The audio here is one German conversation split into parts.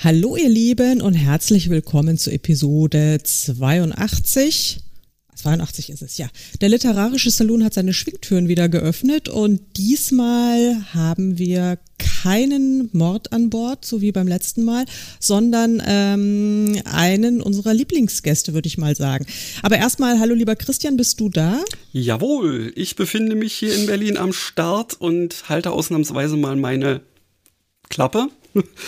Hallo ihr Lieben und herzlich willkommen zu Episode 82. 82 ist es, ja. Der literarische Salon hat seine Schwingtüren wieder geöffnet und diesmal haben wir keinen Mord an Bord, so wie beim letzten Mal, sondern ähm, einen unserer Lieblingsgäste, würde ich mal sagen. Aber erstmal, hallo lieber Christian, bist du da? Jawohl, ich befinde mich hier in Berlin am Start und halte ausnahmsweise mal meine Klappe.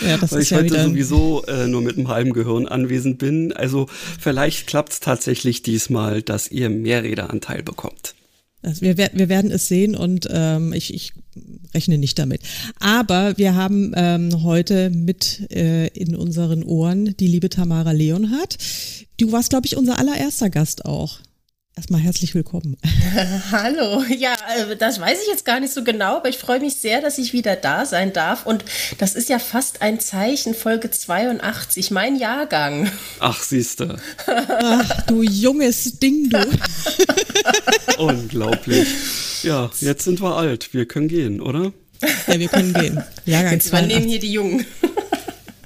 Ja, das weil ist ich ja heute sowieso äh, nur mit einem halben Gehirn anwesend bin. Also vielleicht klappt es tatsächlich diesmal, dass ihr mehr Redeanteil bekommt. Also wir, wir werden es sehen und ähm, ich, ich rechne nicht damit. Aber wir haben ähm, heute mit äh, in unseren Ohren die liebe Tamara Leonhardt. Du warst, glaube ich, unser allererster Gast auch. Erstmal herzlich willkommen. Hallo, ja, äh, das weiß ich jetzt gar nicht so genau, aber ich freue mich sehr, dass ich wieder da sein darf. Und das ist ja fast ein Zeichen, Folge 82, mein Jahrgang. Ach, siehste. Ach, du junges Ding, du. Unglaublich. Ja, jetzt sind wir alt. Wir können gehen, oder? Ja, wir können gehen. Jahrgang jetzt übernehmen hier die Jungen.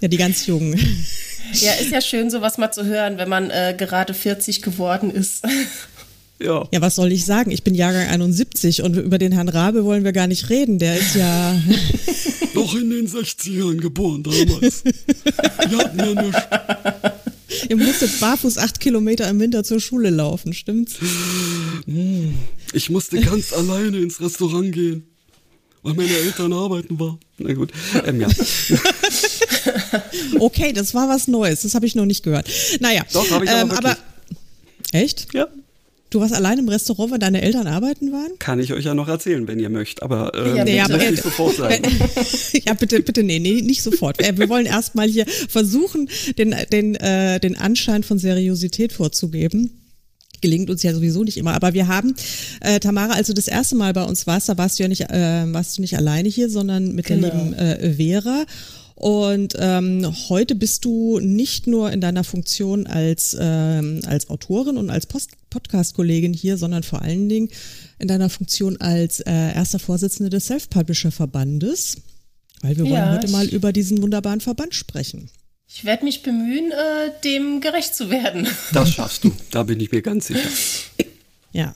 Ja, die ganz Jungen. Ja, ist ja schön, sowas mal zu hören, wenn man äh, gerade 40 geworden ist. Ja. ja, was soll ich sagen? Ich bin Jahrgang 71 und über den Herrn Rabe wollen wir gar nicht reden. Der ist ja. Noch in den 60ern geboren damals. Wir hatten ja nichts. Ihr musstet barfuß acht Kilometer im Winter zur Schule laufen, stimmt's? Hm. Ich musste ganz alleine ins Restaurant gehen, weil meine Eltern arbeiten waren. Na gut, ähm, ja. okay, das war was Neues. Das habe ich noch nicht gehört. Naja. Doch, habe ich ähm, aber, aber Echt? Ja. Du warst allein im Restaurant, weil deine Eltern arbeiten waren? Kann ich euch ja noch erzählen, wenn ihr möchtet, aber ähm, ja, nee, aber, nicht sofort sagen. ja, bitte, bitte, nee, nee, nicht sofort. Wir wollen erstmal hier versuchen, den, den, äh, den Anschein von Seriosität vorzugeben gelingt uns ja sowieso nicht immer. Aber wir haben, äh, Tamara, als du das erste Mal bei uns warst, da warst du ja nicht, äh, warst du nicht alleine hier, sondern mit genau. der lieben äh, Vera. Und ähm, heute bist du nicht nur in deiner Funktion als, ähm, als Autorin und als Podcast-Kollegin hier, sondern vor allen Dingen in deiner Funktion als äh, erster Vorsitzende des Self-Publisher-Verbandes, weil wir wollen heute mal über diesen wunderbaren Verband sprechen. Ich werde mich bemühen, äh, dem gerecht zu werden. Das schaffst du, da bin ich mir ganz sicher. Ja,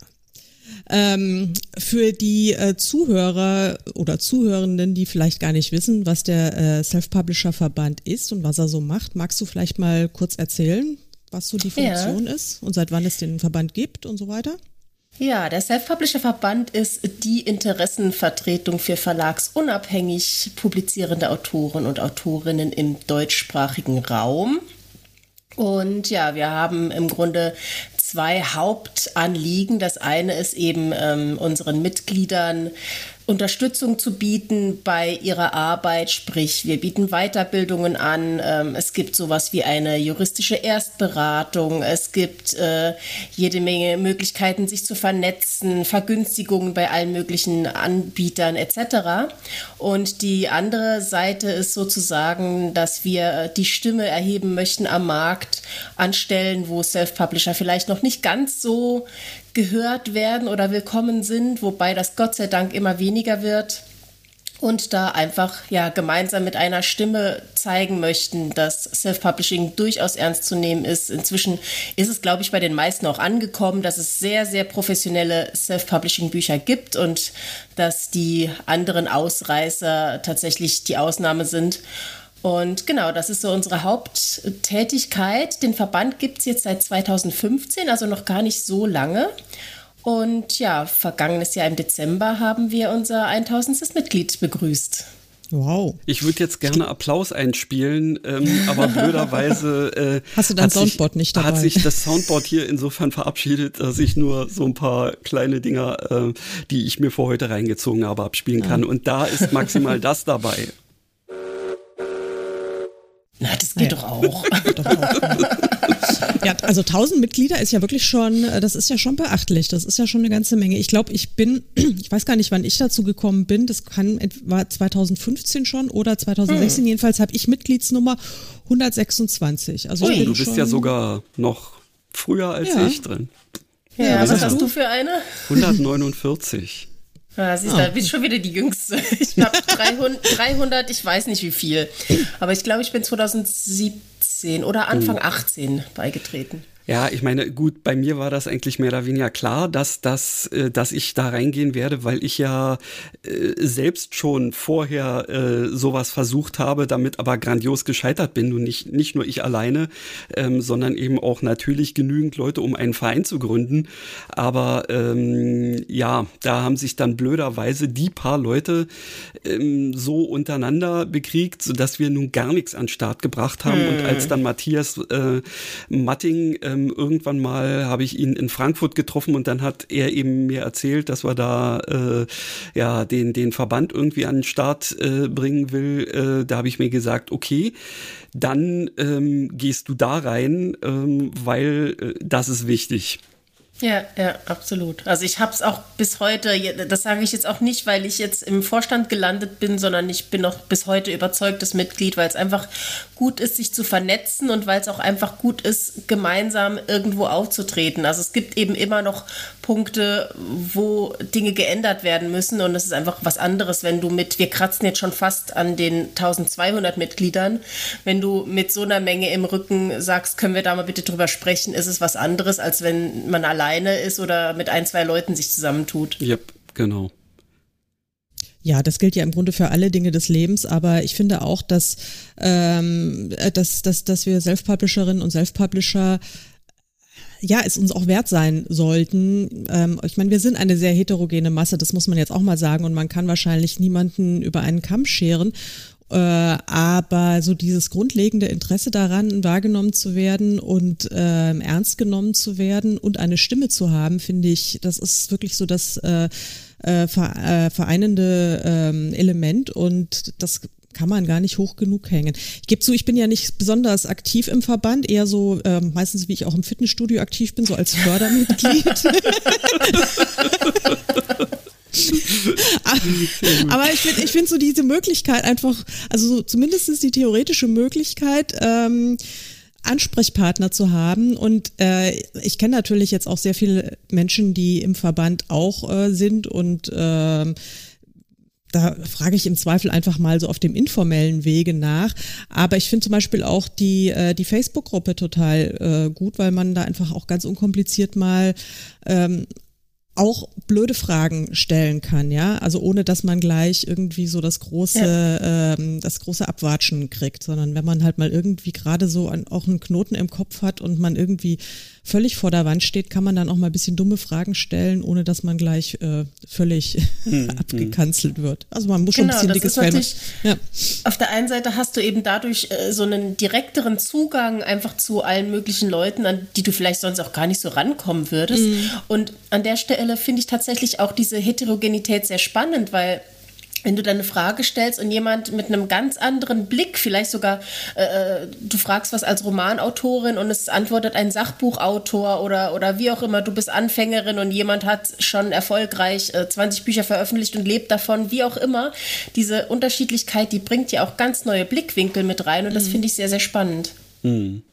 ähm, für die äh, Zuhörer oder Zuhörenden, die vielleicht gar nicht wissen, was der äh, Self-Publisher-Verband ist und was er so macht, magst du vielleicht mal kurz erzählen, was so die Funktion ja. ist und seit wann es den Verband gibt und so weiter? Ja, der Self-Publisher-Verband ist die Interessenvertretung für verlagsunabhängig publizierende Autoren und Autorinnen im deutschsprachigen Raum. Und ja, wir haben im Grunde zwei Hauptanliegen. Das eine ist eben ähm, unseren Mitgliedern Unterstützung zu bieten bei ihrer Arbeit, sprich wir bieten Weiterbildungen an, ähm, es gibt sowas wie eine juristische Erstberatung, es gibt äh, jede Menge Möglichkeiten, sich zu vernetzen, Vergünstigungen bei allen möglichen Anbietern etc. Und die andere Seite ist sozusagen, dass wir die Stimme erheben möchten am Markt an Stellen, wo Self-Publisher vielleicht noch nicht ganz so gehört werden oder willkommen sind, wobei das Gott sei Dank immer weniger wird. Und da einfach ja gemeinsam mit einer Stimme zeigen möchten, dass Self-Publishing durchaus ernst zu nehmen ist. Inzwischen ist es, glaube ich, bei den meisten auch angekommen, dass es sehr, sehr professionelle Self-Publishing-Bücher gibt und dass die anderen Ausreißer tatsächlich die Ausnahme sind. Und genau, das ist so unsere Haupttätigkeit. Den Verband gibt es jetzt seit 2015, also noch gar nicht so lange. Und ja, vergangenes Jahr im Dezember haben wir unser 1000. Mitglied begrüßt. Wow. Ich würde jetzt gerne Applaus einspielen, ähm, aber blöderweise äh, Hast du dein Soundboard sich, nicht dabei? hat sich das Soundboard hier insofern verabschiedet, dass ich nur so ein paar kleine Dinger, äh, die ich mir vor heute reingezogen habe, abspielen kann. Ja. Und da ist maximal das dabei. Na, das geht ja. doch auch. doch auch. ja, also 1000 Mitglieder ist ja wirklich schon, äh, das ist ja schon beachtlich. Das ist ja schon eine ganze Menge. Ich glaube, ich bin, ich weiß gar nicht, wann ich dazu gekommen bin. Das kann war 2015 schon oder 2016. Hm. Jedenfalls habe ich Mitgliedsnummer 126. Also oh, du bist ja sogar noch früher als ja. ich drin. Ja, was hast du für eine? 149. Ja, siehst du, ah. da bin schon wieder die Jüngste. Ich habe 300, 300, ich weiß nicht wie viel. Aber ich glaube, ich bin 2017 oder Anfang 18 beigetreten. Ja, ich meine, gut, bei mir war das eigentlich mehr oder weniger klar, dass, dass, äh, dass ich da reingehen werde, weil ich ja äh, selbst schon vorher äh, sowas versucht habe, damit aber grandios gescheitert bin und nicht, nicht nur ich alleine, ähm, sondern eben auch natürlich genügend Leute, um einen Verein zu gründen. Aber ähm, ja, da haben sich dann blöderweise die paar Leute ähm, so untereinander bekriegt, sodass wir nun gar nichts an den Start gebracht haben. Hm. Und als dann Matthias äh, Matting äh, ähm, irgendwann mal habe ich ihn in Frankfurt getroffen und dann hat er eben mir erzählt, dass wir da äh, ja den den Verband irgendwie an den Start äh, bringen will. Äh, da habe ich mir gesagt, okay, dann ähm, gehst du da rein, ähm, weil äh, das ist wichtig. Ja, ja, absolut. Also ich habe es auch bis heute, das sage ich jetzt auch nicht, weil ich jetzt im Vorstand gelandet bin, sondern ich bin noch bis heute überzeugtes Mitglied, weil es einfach gut ist, sich zu vernetzen und weil es auch einfach gut ist, gemeinsam irgendwo aufzutreten. Also es gibt eben immer noch Punkte, wo Dinge geändert werden müssen und es ist einfach was anderes, wenn du mit, wir kratzen jetzt schon fast an den 1200 Mitgliedern, wenn du mit so einer Menge im Rücken sagst, können wir da mal bitte drüber sprechen, ist es was anderes, als wenn man allein alleine ist oder mit ein, zwei Leuten sich zusammentut. Ja, genau. Ja, das gilt ja im Grunde für alle Dinge des Lebens, aber ich finde auch, dass, ähm, dass, dass, dass wir Self-Publisherinnen und Self-Publisher ja, es uns auch wert sein sollten. Ähm, ich meine, wir sind eine sehr heterogene Masse, das muss man jetzt auch mal sagen, und man kann wahrscheinlich niemanden über einen Kamm scheren. Äh, aber so dieses grundlegende Interesse daran, wahrgenommen zu werden und äh, ernst genommen zu werden und eine Stimme zu haben, finde ich, das ist wirklich so das äh, äh, äh vereinende ähm, Element und das kann man gar nicht hoch genug hängen. Ich gebe zu, ich bin ja nicht besonders aktiv im Verband, eher so äh, meistens wie ich auch im Fitnessstudio aktiv bin, so als Fördermitglied. Aber ich finde ich find so diese Möglichkeit einfach, also so zumindest die theoretische Möglichkeit, ähm, Ansprechpartner zu haben. Und äh, ich kenne natürlich jetzt auch sehr viele Menschen, die im Verband auch äh, sind und äh, da frage ich im Zweifel einfach mal so auf dem informellen Wege nach. Aber ich finde zum Beispiel auch die, äh, die Facebook-Gruppe total äh, gut, weil man da einfach auch ganz unkompliziert mal ähm, auch blöde Fragen stellen kann, ja, also ohne dass man gleich irgendwie so das große, ja. ähm, das große Abwatschen kriegt, sondern wenn man halt mal irgendwie gerade so an, auch einen Knoten im Kopf hat und man irgendwie völlig vor der Wand steht, kann man dann auch mal ein bisschen dumme Fragen stellen, ohne dass man gleich äh, völlig hm, abgekanzelt wird. Also man muss genau, schon ein genau, bisschen dickes Fell. Ja. Auf der einen Seite hast du eben dadurch äh, so einen direkteren Zugang einfach zu allen möglichen Leuten, an die du vielleicht sonst auch gar nicht so rankommen würdest. Mhm. Und an der Stelle finde ich tatsächlich auch diese Heterogenität sehr spannend, weil wenn du dann eine Frage stellst und jemand mit einem ganz anderen Blick, vielleicht sogar, äh, du fragst was als Romanautorin und es antwortet ein Sachbuchautor oder, oder wie auch immer, du bist Anfängerin und jemand hat schon erfolgreich äh, 20 Bücher veröffentlicht und lebt davon, wie auch immer, diese Unterschiedlichkeit, die bringt ja auch ganz neue Blickwinkel mit rein und das mhm. finde ich sehr, sehr spannend. Mhm.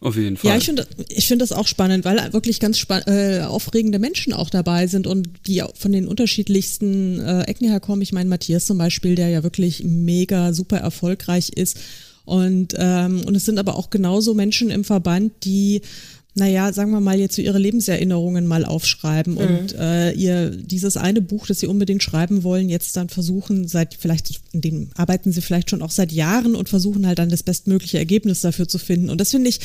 Auf jeden Fall. Ja, ich finde ich finde das auch spannend, weil wirklich ganz äh, aufregende Menschen auch dabei sind und die von den unterschiedlichsten äh, Ecken herkommen. Ich meine, Matthias zum Beispiel, der ja wirklich mega super erfolgreich ist. Und, ähm, und es sind aber auch genauso Menschen im Verband, die naja, sagen wir mal, jetzt so ihre Lebenserinnerungen mal aufschreiben mhm. und äh, ihr dieses eine Buch, das sie unbedingt schreiben wollen, jetzt dann versuchen, seit vielleicht, in dem arbeiten sie vielleicht schon auch seit Jahren und versuchen halt dann das bestmögliche Ergebnis dafür zu finden. Und das finde ich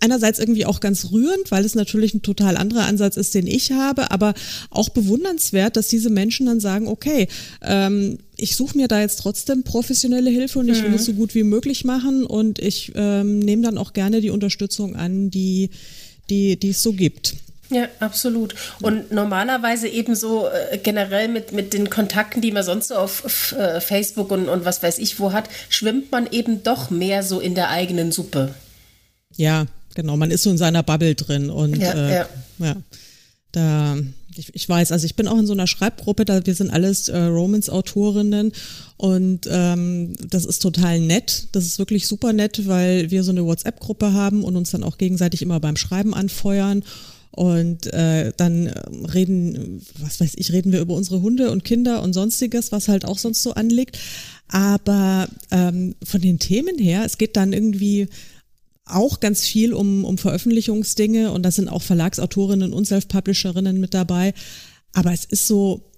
einerseits irgendwie auch ganz rührend, weil es natürlich ein total anderer Ansatz ist, den ich habe, aber auch bewundernswert, dass diese Menschen dann sagen, okay, ähm, ich suche mir da jetzt trotzdem professionelle Hilfe und ich will mhm. es so gut wie möglich machen und ich ähm, nehme dann auch gerne die Unterstützung an, die, die, die es so gibt. Ja, absolut. Und normalerweise eben so äh, generell mit, mit den Kontakten, die man sonst so auf äh, Facebook und, und was weiß ich wo hat, schwimmt man eben doch mehr so in der eigenen Suppe. Ja, genau. Man ist so in seiner Bubble drin und ja, äh, ja. ja da ich, ich weiß, also ich bin auch in so einer Schreibgruppe, da wir sind alles äh, Romans-Autorinnen und ähm, das ist total nett. Das ist wirklich super nett, weil wir so eine WhatsApp-Gruppe haben und uns dann auch gegenseitig immer beim Schreiben anfeuern. Und äh, dann reden, was weiß ich, reden wir über unsere Hunde und Kinder und sonstiges, was halt auch sonst so anliegt. Aber ähm, von den Themen her, es geht dann irgendwie auch ganz viel um, um Veröffentlichungsdinge und da sind auch Verlagsautorinnen und Self-Publisherinnen mit dabei. Aber es ist so,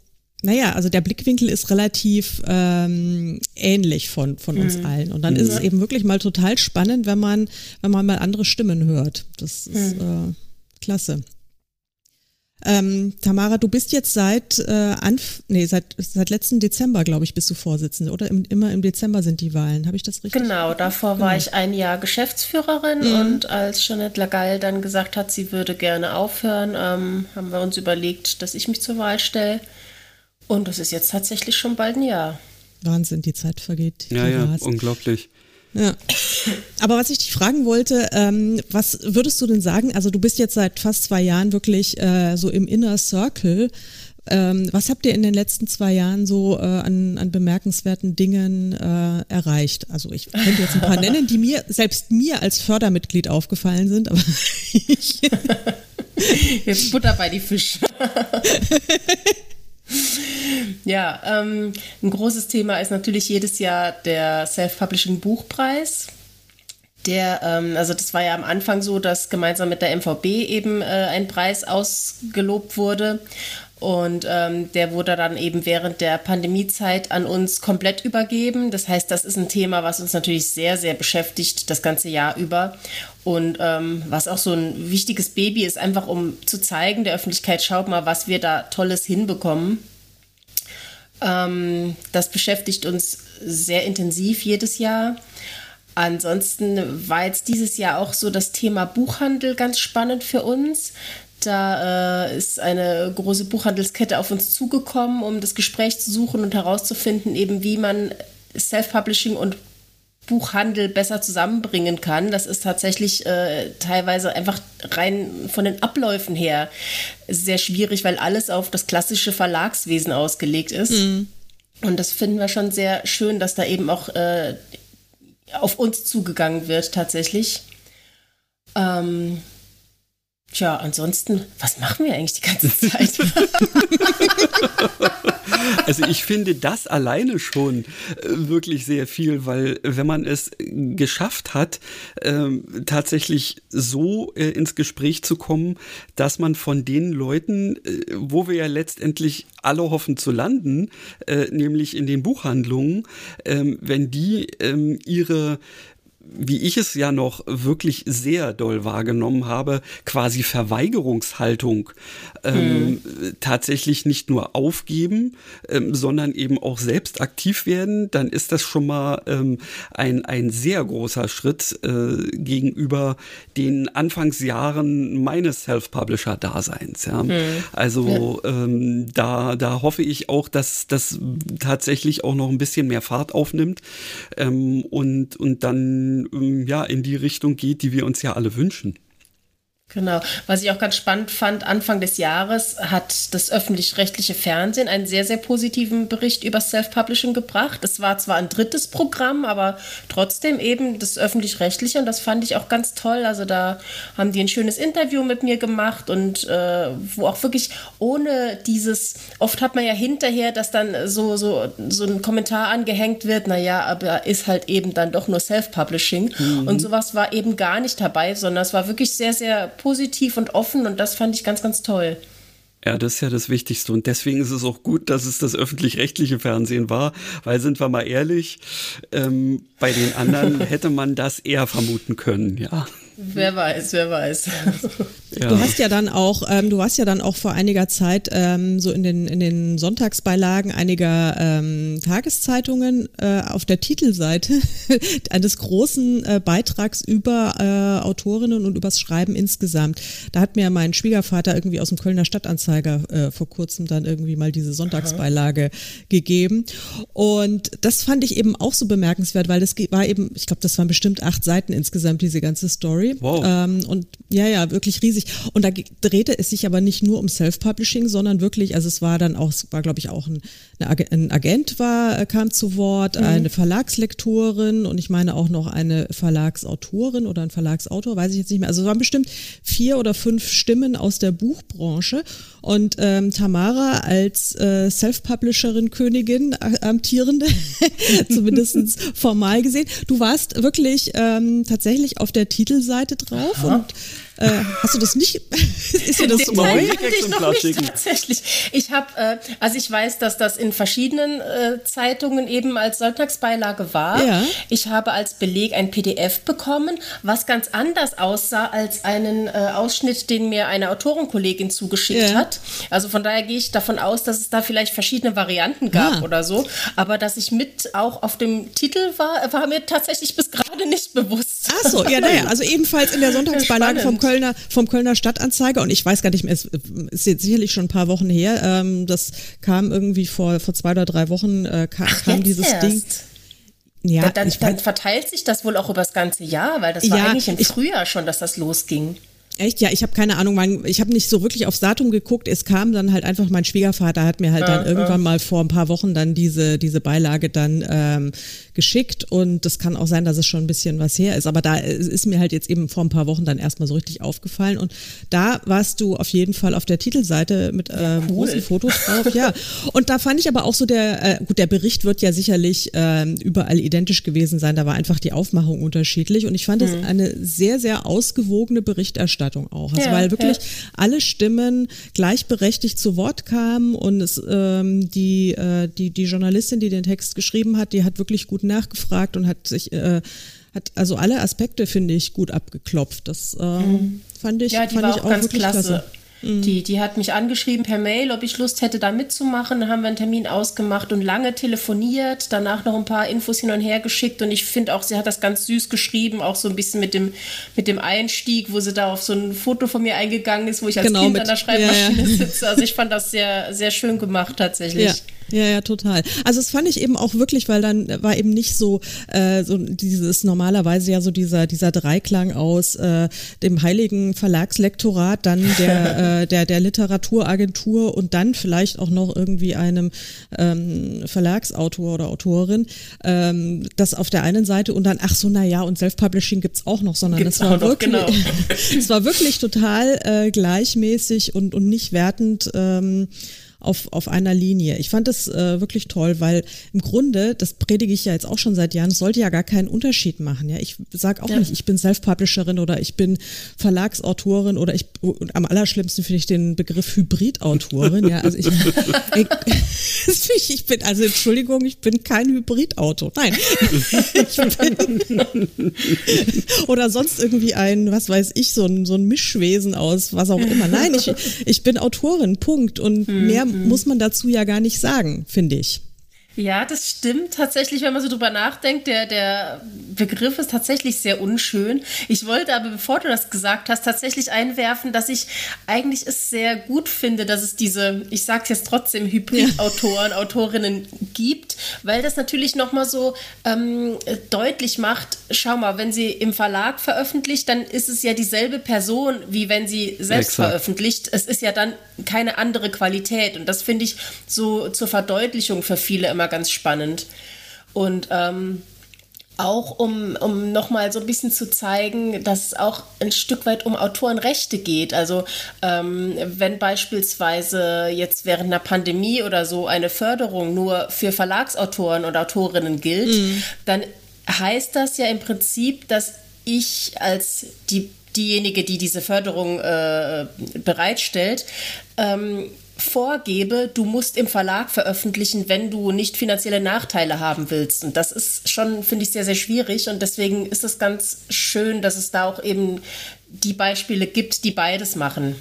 naja, also der Blickwinkel ist relativ ähm, ähnlich von, von uns mhm. allen. Und dann mhm. ist es eben wirklich mal total spannend, wenn man, wenn man mal andere Stimmen hört. Das ist mhm. äh, klasse. Ähm, Tamara, du bist jetzt seit äh, Anf nee, seit seit letzten Dezember, glaube ich, bist du Vorsitzende, oder? Im, immer im Dezember sind die Wahlen. Habe ich das richtig? Genau, davor genau. war ich ein Jahr Geschäftsführerin mhm. und als Jeanette Lagall dann gesagt hat, sie würde gerne aufhören, ähm, haben wir uns überlegt, dass ich mich zur Wahl stelle. Und das ist jetzt tatsächlich schon bald ein Jahr. Wahnsinn, die Zeit vergeht. Ja, ja, unglaublich. Ja. Aber was ich dich fragen wollte, ähm, was würdest du denn sagen? Also du bist jetzt seit fast zwei Jahren wirklich äh, so im Inner Circle. Ähm, was habt ihr in den letzten zwei Jahren so äh, an, an bemerkenswerten Dingen äh, erreicht? Also ich könnte jetzt ein paar nennen, die mir, selbst mir als Fördermitglied aufgefallen sind, aber ich Jetzt Butter bei die Fische. Ja, ähm, ein großes Thema ist natürlich jedes Jahr der Self-Publishing Buchpreis. Der, ähm, also das war ja am Anfang so, dass gemeinsam mit der MVB eben äh, ein Preis ausgelobt wurde. Und ähm, der wurde dann eben während der Pandemiezeit an uns komplett übergeben. Das heißt, das ist ein Thema, was uns natürlich sehr, sehr beschäftigt, das ganze Jahr über. Und ähm, was auch so ein wichtiges Baby ist, einfach um zu zeigen der Öffentlichkeit, schaut mal, was wir da Tolles hinbekommen. Ähm, das beschäftigt uns sehr intensiv jedes Jahr. Ansonsten war jetzt dieses Jahr auch so das Thema Buchhandel ganz spannend für uns. Da äh, ist eine große Buchhandelskette auf uns zugekommen, um das Gespräch zu suchen und herauszufinden, eben wie man Self-Publishing und Buchhandel besser zusammenbringen kann. Das ist tatsächlich äh, teilweise einfach rein von den Abläufen her sehr schwierig, weil alles auf das klassische Verlagswesen ausgelegt ist. Mhm. Und das finden wir schon sehr schön, dass da eben auch äh, auf uns zugegangen wird tatsächlich. Ähm, Tja, ansonsten, was machen wir eigentlich die ganze Zeit? also ich finde das alleine schon äh, wirklich sehr viel, weil wenn man es geschafft hat, ähm, tatsächlich so äh, ins Gespräch zu kommen, dass man von den Leuten, äh, wo wir ja letztendlich alle hoffen zu landen, nämlich in den Buchhandlungen, ähm, wenn die ähm, ihre wie ich es ja noch wirklich sehr doll wahrgenommen habe, quasi Verweigerungshaltung ähm, mhm. tatsächlich nicht nur aufgeben, ähm, sondern eben auch selbst aktiv werden, dann ist das schon mal ähm, ein, ein sehr großer Schritt äh, gegenüber den Anfangsjahren meines Self-Publisher-Daseins. Ja. Mhm. Also ja. Ähm, da, da hoffe ich auch, dass das tatsächlich auch noch ein bisschen mehr Fahrt aufnimmt ähm, und, und dann ähm, ja in die Richtung geht, die wir uns ja alle wünschen. Genau. Was ich auch ganz spannend fand, Anfang des Jahres hat das öffentlich-rechtliche Fernsehen einen sehr, sehr positiven Bericht über Self-Publishing gebracht. Es war zwar ein drittes Programm, aber trotzdem eben das öffentlich-rechtliche und das fand ich auch ganz toll. Also da haben die ein schönes Interview mit mir gemacht und äh, wo auch wirklich ohne dieses, oft hat man ja hinterher, dass dann so, so, so ein Kommentar angehängt wird, naja, aber ist halt eben dann doch nur Self-Publishing. Mhm. Und sowas war eben gar nicht dabei, sondern es war wirklich sehr, sehr positiv und offen und das fand ich ganz, ganz toll. Ja, das ist ja das Wichtigste. Und deswegen ist es auch gut, dass es das öffentlich-rechtliche Fernsehen war, weil sind wir mal ehrlich, ähm, bei den anderen hätte man das eher vermuten können, ja. Wer weiß, wer weiß. Ja. Du hast ja dann auch, ähm, du warst ja dann auch vor einiger Zeit ähm, so in den in den Sonntagsbeilagen einiger ähm, Tageszeitungen äh, auf der Titelseite eines großen äh, Beitrags über äh, Autorinnen und übers Schreiben insgesamt. Da hat mir mein Schwiegervater irgendwie aus dem Kölner Stadtanzeiger äh, vor kurzem dann irgendwie mal diese Sonntagsbeilage Aha. gegeben und das fand ich eben auch so bemerkenswert, weil das war eben, ich glaube, das waren bestimmt acht Seiten insgesamt diese ganze Story wow. Ähm, und ja ja wirklich riesig. Und da drehte es sich aber nicht nur um Self-Publishing, sondern wirklich, also es war dann auch, es war glaube ich auch ein, ein Agent war, äh, kam zu Wort, mhm. eine Verlagslektorin und ich meine auch noch eine Verlagsautorin oder ein Verlagsautor, weiß ich jetzt nicht mehr. Also es waren bestimmt vier oder fünf Stimmen aus der Buchbranche und ähm, Tamara als äh, Self-Publisherin Königin, äh, amtierende, zumindest formal gesehen. Du warst wirklich ähm, tatsächlich auf der Titelseite drauf Aha. und äh, hast du das nicht? ist dir das neu? Ich noch nicht, tatsächlich. Ich habe, äh, also ich weiß, dass das in verschiedenen äh, Zeitungen eben als Sonntagsbeilage war. Ja. Ich habe als Beleg ein PDF bekommen, was ganz anders aussah als einen äh, Ausschnitt, den mir eine Autorenkollegin zugeschickt ja. hat. Also von daher gehe ich davon aus, dass es da vielleicht verschiedene Varianten gab ah. oder so. Aber dass ich mit auch auf dem Titel war, war mir tatsächlich bis gerade nicht bewusst. Ach so, ja, naja, also ebenfalls in der Sonntagsbeilage vom Köln Kölner, vom Kölner Stadtanzeiger und ich weiß gar nicht mehr, es ist jetzt sicherlich schon ein paar Wochen her. Ähm, das kam irgendwie vor, vor zwei oder drei Wochen, äh, kam, Ach, kam dieses erst. Ding. Ja, dann, dann, verteilt sich das wohl auch über das ganze Jahr, weil das war ja, eigentlich im Frühjahr schon, dass das losging. Echt? Ja, ich habe keine Ahnung. Mein, ich habe nicht so wirklich aufs Datum geguckt. Es kam dann halt einfach, mein Schwiegervater hat mir halt dann irgendwann ja. mal vor ein paar Wochen dann diese, diese Beilage dann ähm, geschickt und das kann auch sein, dass es schon ein bisschen was her ist. Aber da ist mir halt jetzt eben vor ein paar Wochen dann erstmal so richtig aufgefallen und da warst du auf jeden Fall auf der Titelseite mit äh, ja, cool. großen Fotos drauf. Ja, und da fand ich aber auch so der, äh, gut, der Bericht wird ja sicherlich äh, überall identisch gewesen sein. Da war einfach die Aufmachung unterschiedlich und ich fand es mhm. eine sehr, sehr ausgewogene Berichterstattung Berichterstattung auch. Also ja, weil wirklich ja. alle Stimmen gleichberechtigt zu Wort kamen und es, ähm, die, äh, die, die Journalistin, die den Text geschrieben hat, die hat wirklich gut nachgefragt und hat sich äh, hat also alle Aspekte, finde ich, gut abgeklopft. Das ähm, mhm. fand ich, ja, fand ich auch, auch ganz klasse. klasse. Mhm. Die, die hat mich angeschrieben per Mail, ob ich Lust hätte, da mitzumachen. Dann haben wir einen Termin ausgemacht und lange telefoniert, danach noch ein paar Infos hin und her geschickt. Und ich finde auch, sie hat das ganz süß geschrieben, auch so ein bisschen mit dem, mit dem Einstieg, wo sie da auf so ein Foto von mir eingegangen ist, wo ich als genau, Kind mit, an der Schreibmaschine ja, ja. sitze. Also ich fand das sehr, sehr schön gemacht tatsächlich. Ja. Ja, ja, total. Also das fand ich eben auch wirklich, weil dann war eben nicht so, äh, so dieses normalerweise ja so dieser, dieser Dreiklang aus äh, dem heiligen Verlagslektorat, dann der, äh, der, der Literaturagentur und dann vielleicht auch noch irgendwie einem ähm, Verlagsautor oder Autorin. Ähm, das auf der einen Seite und dann, ach so, na ja, und Self-Publishing gibt's auch noch, sondern es war, wirklich, genau. es war wirklich total äh, gleichmäßig und, und nicht wertend. Ähm, auf, auf einer Linie. Ich fand das äh, wirklich toll, weil im Grunde, das predige ich ja jetzt auch schon seit Jahren, es sollte ja gar keinen Unterschied machen. Ja, ich sage auch ja. nicht, ich bin Self-Publisherin oder ich bin Verlagsautorin oder ich und am allerschlimmsten finde ich den Begriff Hybridautorin. ja, also ich, ich, ich bin also Entschuldigung, ich bin kein Hybridautor. Nein, ich bin, oder sonst irgendwie ein, was weiß ich, so ein so ein Mischwesen aus was auch immer. Nein, ich ich bin Autorin. Punkt und hm. mehr muss man dazu ja gar nicht sagen, finde ich. Ja, das stimmt tatsächlich, wenn man so drüber nachdenkt. Der, der Begriff ist tatsächlich sehr unschön. Ich wollte aber, bevor du das gesagt hast, tatsächlich einwerfen, dass ich eigentlich es sehr gut finde, dass es diese, ich sage es jetzt trotzdem, Hybrid-Autoren, ja. Autorinnen gibt, weil das natürlich nochmal so ähm, deutlich macht, schau mal, wenn sie im Verlag veröffentlicht, dann ist es ja dieselbe Person, wie wenn sie selbst Exakt. veröffentlicht. Es ist ja dann keine andere Qualität. Und das finde ich so zur Verdeutlichung für viele immer ganz spannend. Und ähm, auch um, um nochmal so ein bisschen zu zeigen, dass es auch ein Stück weit um Autorenrechte geht. Also ähm, wenn beispielsweise jetzt während einer Pandemie oder so eine Förderung nur für Verlagsautoren und Autorinnen gilt, mhm. dann heißt das ja im Prinzip, dass ich als die, diejenige, die diese Förderung äh, bereitstellt, ähm, vorgebe, du musst im Verlag veröffentlichen, wenn du nicht finanzielle Nachteile haben willst. Und das ist schon, finde ich, sehr, sehr schwierig. Und deswegen ist es ganz schön, dass es da auch eben die Beispiele gibt, die beides machen.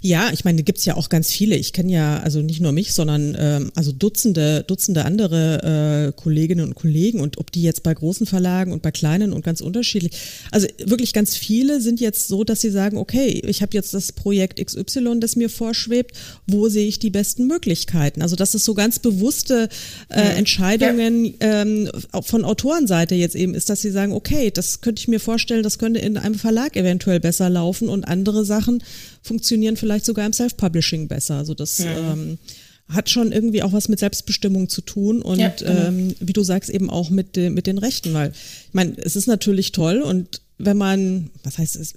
Ja, ich meine, gibt's ja auch ganz viele. Ich kenne ja also nicht nur mich, sondern ähm, also Dutzende, Dutzende andere äh, Kolleginnen und Kollegen und ob die jetzt bei großen Verlagen und bei kleinen und ganz unterschiedlich. Also wirklich ganz viele sind jetzt so, dass sie sagen, okay, ich habe jetzt das Projekt XY, das mir vorschwebt, wo sehe ich die besten Möglichkeiten? Also das ist so ganz bewusste äh. Entscheidungen ja. ähm, von Autorenseite jetzt eben ist, dass sie sagen, okay, das könnte ich mir vorstellen, das könnte in einem Verlag eventuell besser laufen und andere Sachen funktionieren vielleicht sogar im Self-Publishing besser. Also das mhm. ähm, hat schon irgendwie auch was mit Selbstbestimmung zu tun und ja, genau. ähm, wie du sagst, eben auch mit, de, mit den Rechten, weil ich meine, es ist natürlich toll und wenn man, was heißt es,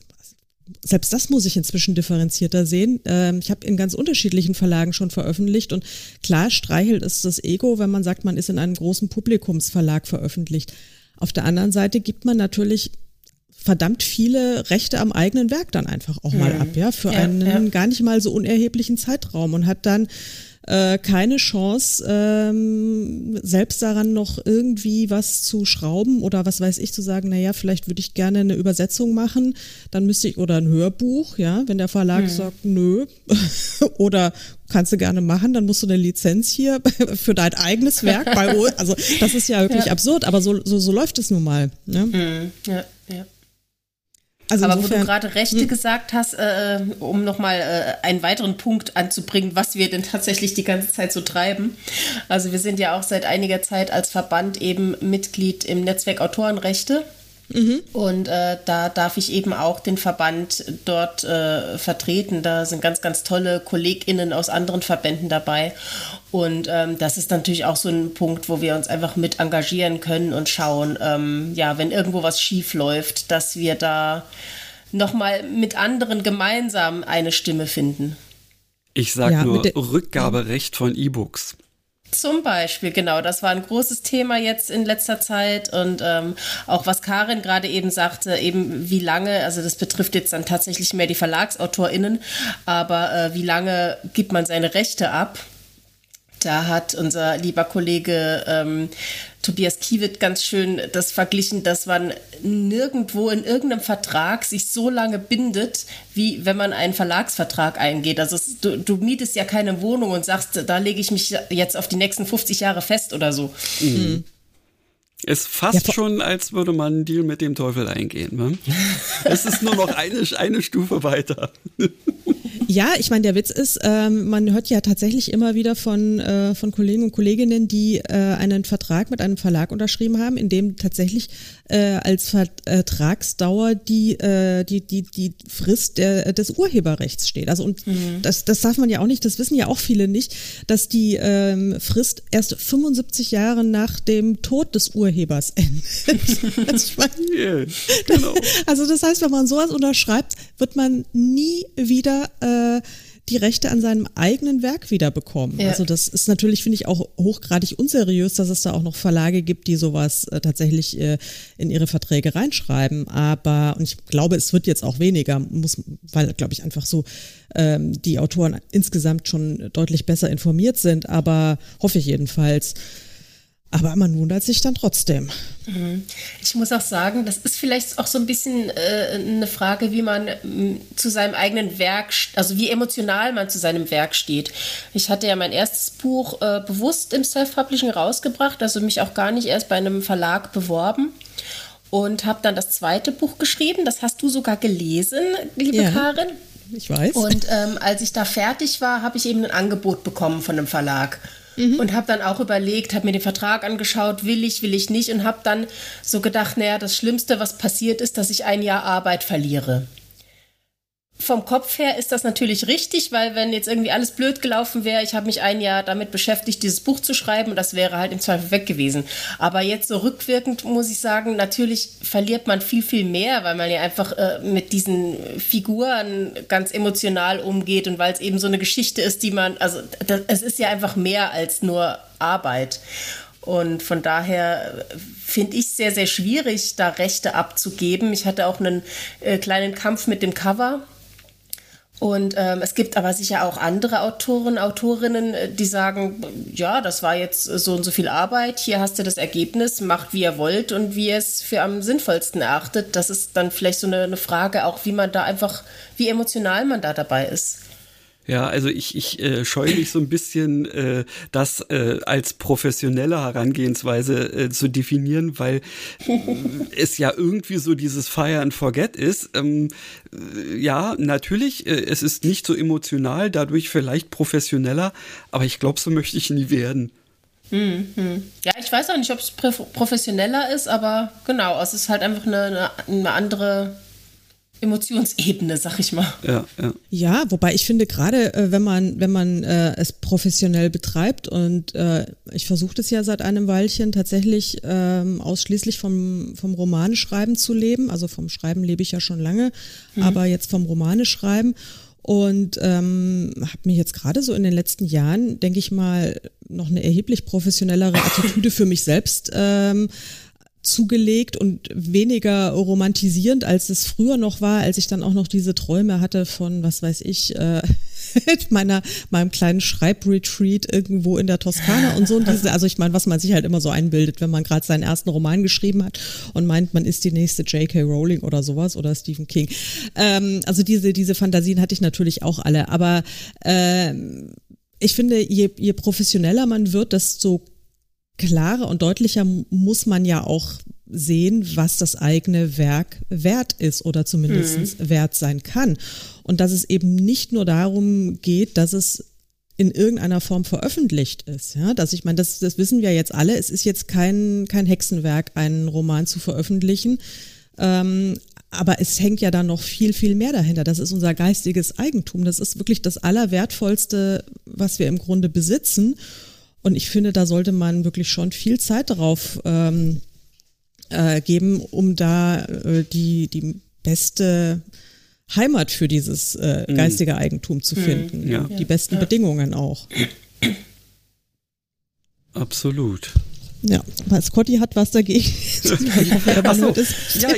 selbst das muss ich inzwischen differenzierter sehen. Ähm, ich habe in ganz unterschiedlichen Verlagen schon veröffentlicht und klar streichelt es das Ego, wenn man sagt, man ist in einem großen Publikumsverlag veröffentlicht. Auf der anderen Seite gibt man natürlich verdammt viele Rechte am eigenen Werk dann einfach auch mal mhm. ab, ja, für ja, einen ja. gar nicht mal so unerheblichen Zeitraum und hat dann äh, keine Chance, ähm, selbst daran noch irgendwie was zu schrauben oder was weiß ich, zu sagen, naja, vielleicht würde ich gerne eine Übersetzung machen, dann müsste ich, oder ein Hörbuch, ja, wenn der Verlag mhm. sagt, nö, oder kannst du gerne machen, dann musst du eine Lizenz hier für dein eigenes Werk bei uns. Also das ist ja wirklich ja. absurd, aber so, so, so läuft es nun mal. Ne? Mhm. Ja, ja. Also Aber insofern, wo du gerade Rechte hm. gesagt hast, äh, um nochmal äh, einen weiteren Punkt anzubringen, was wir denn tatsächlich die ganze Zeit so treiben. Also wir sind ja auch seit einiger Zeit als Verband eben Mitglied im Netzwerk Autorenrechte. Mhm. Und äh, da darf ich eben auch den Verband dort äh, vertreten. Da sind ganz, ganz tolle KollegInnen aus anderen Verbänden dabei. Und ähm, das ist natürlich auch so ein Punkt, wo wir uns einfach mit engagieren können und schauen, ähm, ja, wenn irgendwo was schief läuft, dass wir da nochmal mit anderen gemeinsam eine Stimme finden. Ich sage ja, nur Rückgaberecht von E-Books. Zum Beispiel, genau, das war ein großes Thema jetzt in letzter Zeit und ähm, auch was Karin gerade eben sagte, eben wie lange, also das betrifft jetzt dann tatsächlich mehr die VerlagsautorInnen, aber äh, wie lange gibt man seine Rechte ab? Da hat unser lieber Kollege ähm, Tobias Kiewit ganz schön das verglichen, dass man nirgendwo in irgendeinem Vertrag sich so lange bindet, wie wenn man einen Verlagsvertrag eingeht. Also es, du, du, mietest ja keine Wohnung und sagst, da lege ich mich jetzt auf die nächsten 50 Jahre fest oder so. Mhm. Ist fast ja, schon, als würde man einen Deal mit dem Teufel eingehen. Ne? es ist nur noch eine, eine Stufe weiter. Ja, ich meine, der Witz ist, ähm, man hört ja tatsächlich immer wieder von, äh, von Kollegen und Kolleginnen, die äh, einen Vertrag mit einem Verlag unterschrieben haben, in dem tatsächlich äh, als Vertragsdauer die, äh, die, die, die Frist der, des Urheberrechts steht. Also und mhm. das, das darf man ja auch nicht, das wissen ja auch viele nicht, dass die ähm, Frist erst 75 Jahre nach dem Tod des Urhebers endet. also, yeah, genau. also das heißt, wenn man sowas unterschreibt, wird man nie wieder äh, äh, die Rechte an seinem eigenen Werk wiederbekommen. Ja. Also das ist natürlich, finde ich, auch hochgradig unseriös, dass es da auch noch Verlage gibt, die sowas äh, tatsächlich äh, in ihre Verträge reinschreiben. Aber, und ich glaube, es wird jetzt auch weniger, muss, weil, glaube ich, einfach so ähm, die Autoren insgesamt schon deutlich besser informiert sind, aber hoffe ich jedenfalls. Aber man wundert sich dann trotzdem. Mhm. Ich muss auch sagen, das ist vielleicht auch so ein bisschen äh, eine Frage, wie man äh, zu seinem eigenen Werk, also wie emotional man zu seinem Werk steht. Ich hatte ja mein erstes Buch äh, bewusst im Self-Publishing rausgebracht, also mich auch gar nicht erst bei einem Verlag beworben und habe dann das zweite Buch geschrieben. Das hast du sogar gelesen, liebe ja. Karin. Ich weiß. Und ähm, als ich da fertig war, habe ich eben ein Angebot bekommen von einem Verlag mhm. und habe dann auch überlegt, habe mir den Vertrag angeschaut, will ich, will ich nicht und habe dann so gedacht, naja, das Schlimmste, was passiert ist, dass ich ein Jahr Arbeit verliere vom Kopf her ist das natürlich richtig, weil wenn jetzt irgendwie alles blöd gelaufen wäre, ich habe mich ein Jahr damit beschäftigt, dieses Buch zu schreiben und das wäre halt im Zweifel weg gewesen. Aber jetzt so rückwirkend muss ich sagen, natürlich verliert man viel, viel mehr, weil man ja einfach äh, mit diesen Figuren ganz emotional umgeht und weil es eben so eine Geschichte ist, die man, also das, es ist ja einfach mehr als nur Arbeit. Und von daher finde ich es sehr, sehr schwierig, da Rechte abzugeben. Ich hatte auch einen äh, kleinen Kampf mit dem Cover Und ähm, es gibt aber sicher auch andere Autoren, Autorinnen, äh, die sagen, ja, das war jetzt so und so viel Arbeit, hier hast du das Ergebnis, macht wie ihr wollt und wie ihr es für am sinnvollsten erachtet. Das ist dann vielleicht so eine, eine Frage auch, wie man da einfach, wie emotional man da dabei ist. Ja, also ich, ich äh, scheue mich so ein bisschen, äh, das äh, als professionelle Herangehensweise äh, zu definieren, weil äh, es ja irgendwie so dieses Fire and Forget ist. Ähm, äh, ja, natürlich, äh, es ist nicht so emotional, dadurch vielleicht professioneller, aber ich glaube, so möchte ich nie werden. Hm, hm. Ja, ich weiß auch nicht, ob es professioneller ist, aber genau, es ist halt einfach eine, eine andere Emotionsebene, sag ich mal. Ja, ja. ja wobei ich finde, gerade äh, wenn man, wenn man äh, es professionell betreibt und äh, ich versuche das ja seit einem Weilchen tatsächlich ähm, ausschließlich vom, vom Romaneschreiben zu leben. Also vom Schreiben lebe ich ja schon lange, mhm. aber jetzt vom Romaneschreiben. Und ähm, habe mir jetzt gerade so in den letzten Jahren, denke ich mal, noch eine erheblich professionellere Attitüde für mich selbst ähm, zugelegt und weniger romantisierend, als es früher noch war, als ich dann auch noch diese Träume hatte von, was weiß ich, äh, meiner, meinem kleinen Schreibretreat irgendwo in der Toskana und so. Und diese, also ich meine, was man sich halt immer so einbildet, wenn man gerade seinen ersten Roman geschrieben hat und meint, man ist die nächste J.K. Rowling oder sowas oder Stephen King. Ähm, also diese, diese Fantasien hatte ich natürlich auch alle, aber ähm, ich finde, je, je professioneller man wird, desto klarer und deutlicher muss man ja auch sehen, was das eigene Werk wert ist oder zumindest mhm. wert sein kann. Und dass es eben nicht nur darum geht, dass es in irgendeiner Form veröffentlicht ist. Ja, dass ich meine, das, das wissen wir jetzt alle. Es ist jetzt kein, kein Hexenwerk, einen Roman zu veröffentlichen. Ähm, aber es hängt ja da noch viel, viel mehr dahinter. Das ist unser geistiges Eigentum. Das ist wirklich das Allerwertvollste, was wir im Grunde besitzen. Und ich finde, da sollte man wirklich schon viel Zeit darauf ähm, äh, geben, um da äh, die, die beste Heimat für dieses äh, mhm. geistige Eigentum zu mhm. finden. Ja. Die besten ja. Bedingungen auch. Absolut. Ja, weil Scotty hat was dagegen. ich hoffe, er so. Ja,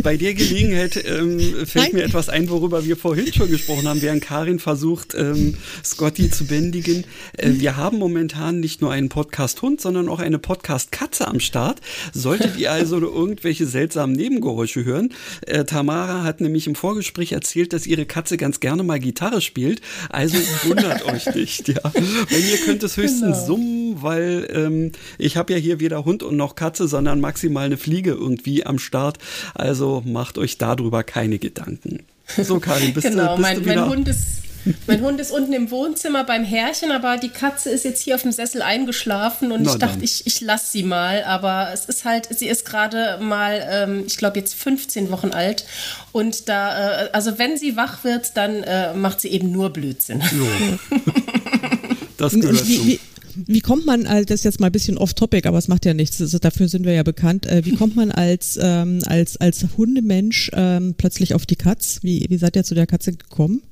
bei der Gelegenheit ähm, fällt Nein. mir etwas ein, worüber wir vorhin schon gesprochen haben, während Karin versucht, ähm, Scotty zu bändigen. Äh, wir haben momentan nicht nur einen Podcast-Hund, sondern auch eine Podcast-Katze am Start. Solltet ihr also irgendwelche seltsamen Nebengeräusche hören, äh, Tamara hat nämlich im Vorgespräch erzählt, dass ihre Katze ganz gerne mal Gitarre spielt. Also wundert euch nicht, ja. Wenn ihr könnt es höchstens genau. summen, weil ähm, ich habe ja hier weder Hund und noch Katze, sondern maximal eine Fliege irgendwie am Start. Also macht euch darüber keine Gedanken. So, Karin, bist genau, du, bist mein, du wieder? Mein Hund ist mein Hund ist unten im Wohnzimmer beim Herrchen, aber die Katze ist jetzt hier auf dem Sessel eingeschlafen und Na ich dachte, dann. ich, ich lasse sie mal. Aber es ist halt, sie ist gerade mal, ähm, ich glaube, jetzt 15 Wochen alt. Und da, äh, also wenn sie wach wird, dann äh, macht sie eben nur Blödsinn. Jo. das gehört wie, wie, wie kommt man, das ist jetzt mal ein bisschen off-topic, aber es macht ja nichts, ist, dafür sind wir ja bekannt. Äh, wie kommt man als, ähm, als, als Hundemensch ähm, plötzlich auf die Katz? Wie, wie seid ihr zu der Katze gekommen?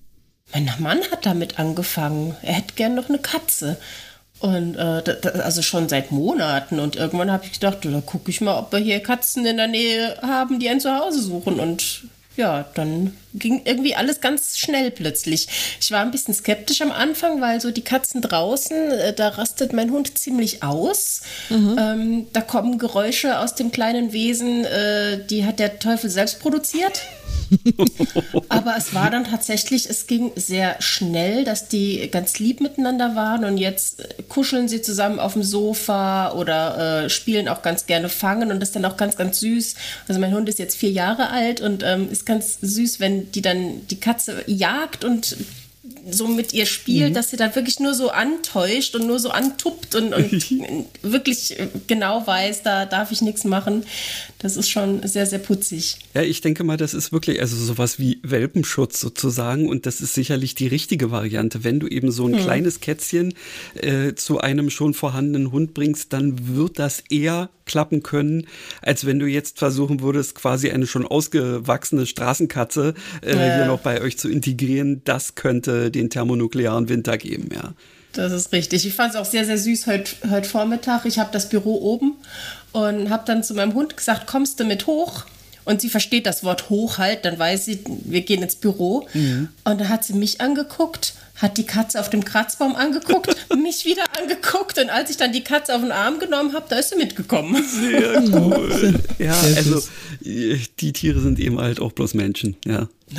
Mein Mann hat damit angefangen. Er hätte gern noch eine Katze. Und äh, da, also schon seit Monaten. Und irgendwann habe ich gedacht, da gucke ich mal, ob wir hier Katzen in der Nähe haben, die ein Zuhause suchen. Und ja, dann ging irgendwie alles ganz schnell plötzlich. Ich war ein bisschen skeptisch am Anfang, weil so die Katzen draußen, äh, da rastet mein Hund ziemlich aus. Mhm. Ähm, da kommen Geräusche aus dem kleinen Wesen, äh, die hat der Teufel selbst produziert. Aber es war dann tatsächlich, es ging sehr schnell, dass die ganz lieb miteinander waren und jetzt kuscheln sie zusammen auf dem Sofa oder äh, spielen auch ganz gerne Fangen und das ist dann auch ganz, ganz süß. Also mein Hund ist jetzt vier Jahre alt und ähm, ist ganz süß, wenn die dann die Katze jagt und so mit ihr spielt, mhm. dass sie da wirklich nur so antäuscht und nur so antuppt und, und wirklich genau weiß, da darf ich nichts machen. Das ist schon sehr, sehr putzig. Ja, ich denke mal, das ist wirklich also sowas wie Welpenschutz sozusagen und das ist sicherlich die richtige Variante. Wenn du eben so ein mhm. kleines Kätzchen äh, zu einem schon vorhandenen Hund bringst, dann wird das eher klappen können, als wenn du jetzt versuchen würdest, quasi eine schon ausgewachsene Straßenkatze äh, ja. hier noch bei euch zu integrieren. Das könnte den thermonuklearen Winter geben, ja. Das ist richtig. Ich fand es auch sehr, sehr süß heute, heute Vormittag. Ich habe das Büro oben und habe dann zu meinem Hund gesagt, kommst du mit hoch? und sie versteht das Wort hochhalt, dann weiß sie, wir gehen ins Büro. Mhm. Und dann hat sie mich angeguckt, hat die Katze auf dem Kratzbaum angeguckt, mich wieder angeguckt und als ich dann die Katze auf den Arm genommen habe, da ist sie mitgekommen. Sehr cool. ja, also die Tiere sind eben halt auch bloß Menschen, ja.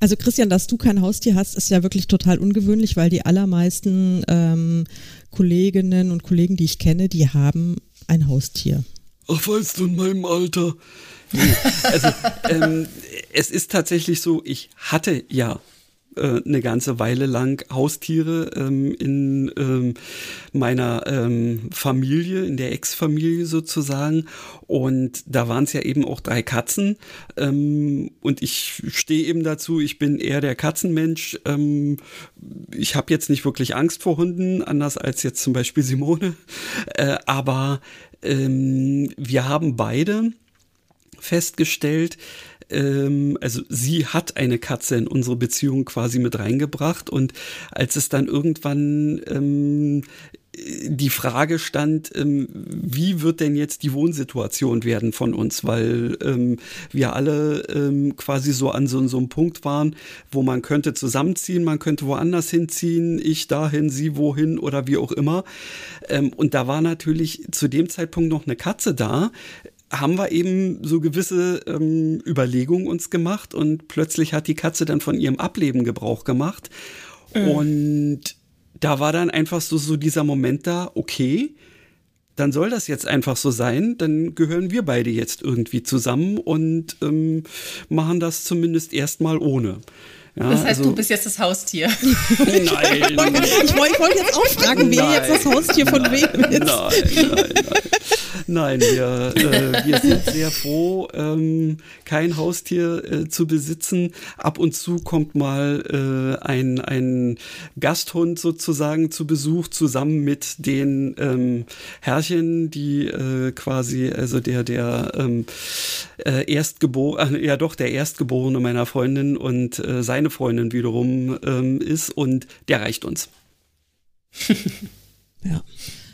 Also Christian, dass du kein Haustier hast, ist ja wirklich total ungewöhnlich, weil die allermeisten ähm, Kolleginnen und Kollegen, die ich kenne, die haben ein Haustier. Ach, weißt du, in meinem Alter. Nee, also ähm, es ist tatsächlich so, ich hatte ja äh, eine ganze Weile lang Haustiere ähm, in ähm, meiner ähm, Familie, in der Ex-Familie sozusagen. Und da waren es ja eben auch drei Katzen. Ähm, und ich stehe eben dazu, ich bin eher der Katzenmensch. Ähm, ich habe jetzt nicht wirklich Angst vor Hunden, anders als jetzt zum Beispiel Simone. Äh, aber ähm, wir haben beide festgestellt, ähm, also sie hat eine Katze in unsere Beziehung quasi mit reingebracht und als es dann irgendwann ähm, die Frage stand, ähm, wie wird denn jetzt die Wohnsituation werden von uns, weil ähm, wir alle ähm, quasi so an so, so einem Punkt waren, wo man könnte zusammenziehen, man könnte woanders hinziehen, ich dahin, sie wohin oder wie auch immer. Ähm, und da war natürlich zu dem Zeitpunkt noch eine Katze da, haben wir eben so gewisse ähm, Überlegungen uns gemacht und plötzlich hat die Katze dann von ihrem Ableben Gebrauch gemacht. Mhm. Und da war dann einfach so, so dieser Moment da, okay, dann soll das jetzt einfach so sein, dann gehören wir beide jetzt irgendwie zusammen und ähm, machen das zumindest erstmal ohne. Ja, das heißt, also, du bist jetzt das Haustier. Nein. ich wollte wollt jetzt auch fragen, wer jetzt das Haustier von wem ist. Nein, nein, nein. Nein, wir, äh, wir sind sehr froh, ähm, kein Haustier äh, zu besitzen. Ab und zu kommt mal äh, ein, ein Gasthund sozusagen zu Besuch, zusammen mit den ähm, Herrchen, die äh, quasi, also der, der ähm, äh, Erstgeborene, äh, ja doch, der Erstgeborene meiner Freundin und äh, seine Freundin wiederum ähm, ist und der reicht uns. ja.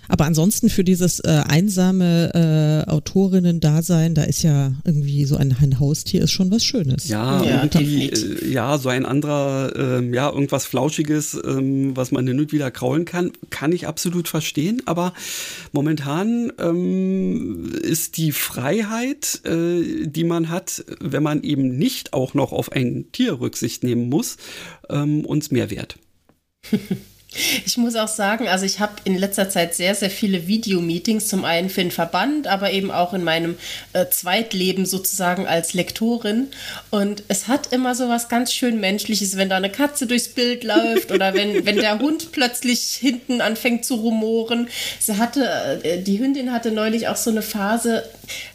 Aber ansonsten für dieses äh, einsame äh, Autorinnen-Dasein, da ist ja irgendwie so ein, ein Haustier ist schon was Schönes. Ja, ja irgendwie, äh, ja, so ein anderer, ähm, ja, irgendwas Flauschiges, ähm, was man hin und wieder kraulen kann, kann ich absolut verstehen. Aber momentan ähm, ist die Freiheit, äh, die man hat, wenn man eben nicht auch noch auf ein Tier Rücksicht nehmen muss, ähm, uns mehr wert. Ich muss auch sagen, also ich habe in letzter Zeit sehr, sehr viele Videomeetings, zum einen für den Verband, aber eben auch in meinem äh, Zweitleben sozusagen als Lektorin. Und es hat immer so was ganz schön Menschliches, wenn da eine Katze durchs Bild läuft oder wenn, wenn der Hund plötzlich hinten anfängt zu rumoren. Sie hatte, äh, die Hündin hatte neulich auch so eine Phase,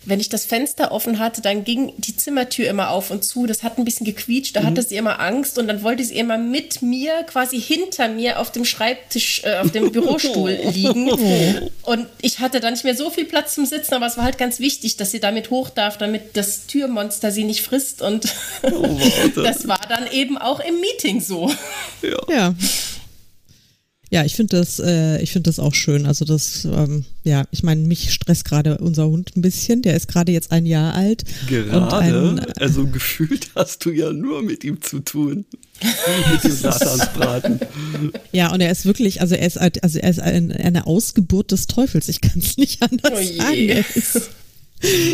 wenn ich das Fenster offen hatte, dann ging die Zimmertür immer auf und zu. Das hat ein bisschen gequietscht, da mhm. hatte sie immer Angst und dann wollte sie immer mit mir, quasi hinter mir auf dem Schreibtisch, äh, auf dem Bürostuhl liegen. Und ich hatte dann nicht mehr so viel Platz zum Sitzen, aber es war halt ganz wichtig, dass sie damit hoch darf, damit das Türmonster sie nicht frisst. Und oh, das war dann eben auch im Meeting so. Ja. ja. Ja, ich finde das, äh, ich finde das auch schön. Also das, ähm, ja, ich meine, mich stresst gerade unser Hund ein bisschen. Der ist gerade jetzt ein Jahr alt. Gerade? Ein, also gefühlt hast du ja nur mit ihm zu tun. mit dem Satansbraten. Ja, und er ist wirklich, also er ist, also er ist ein, eine Ausgeburt des Teufels. Ich kann es nicht anders oh sagen. Ist,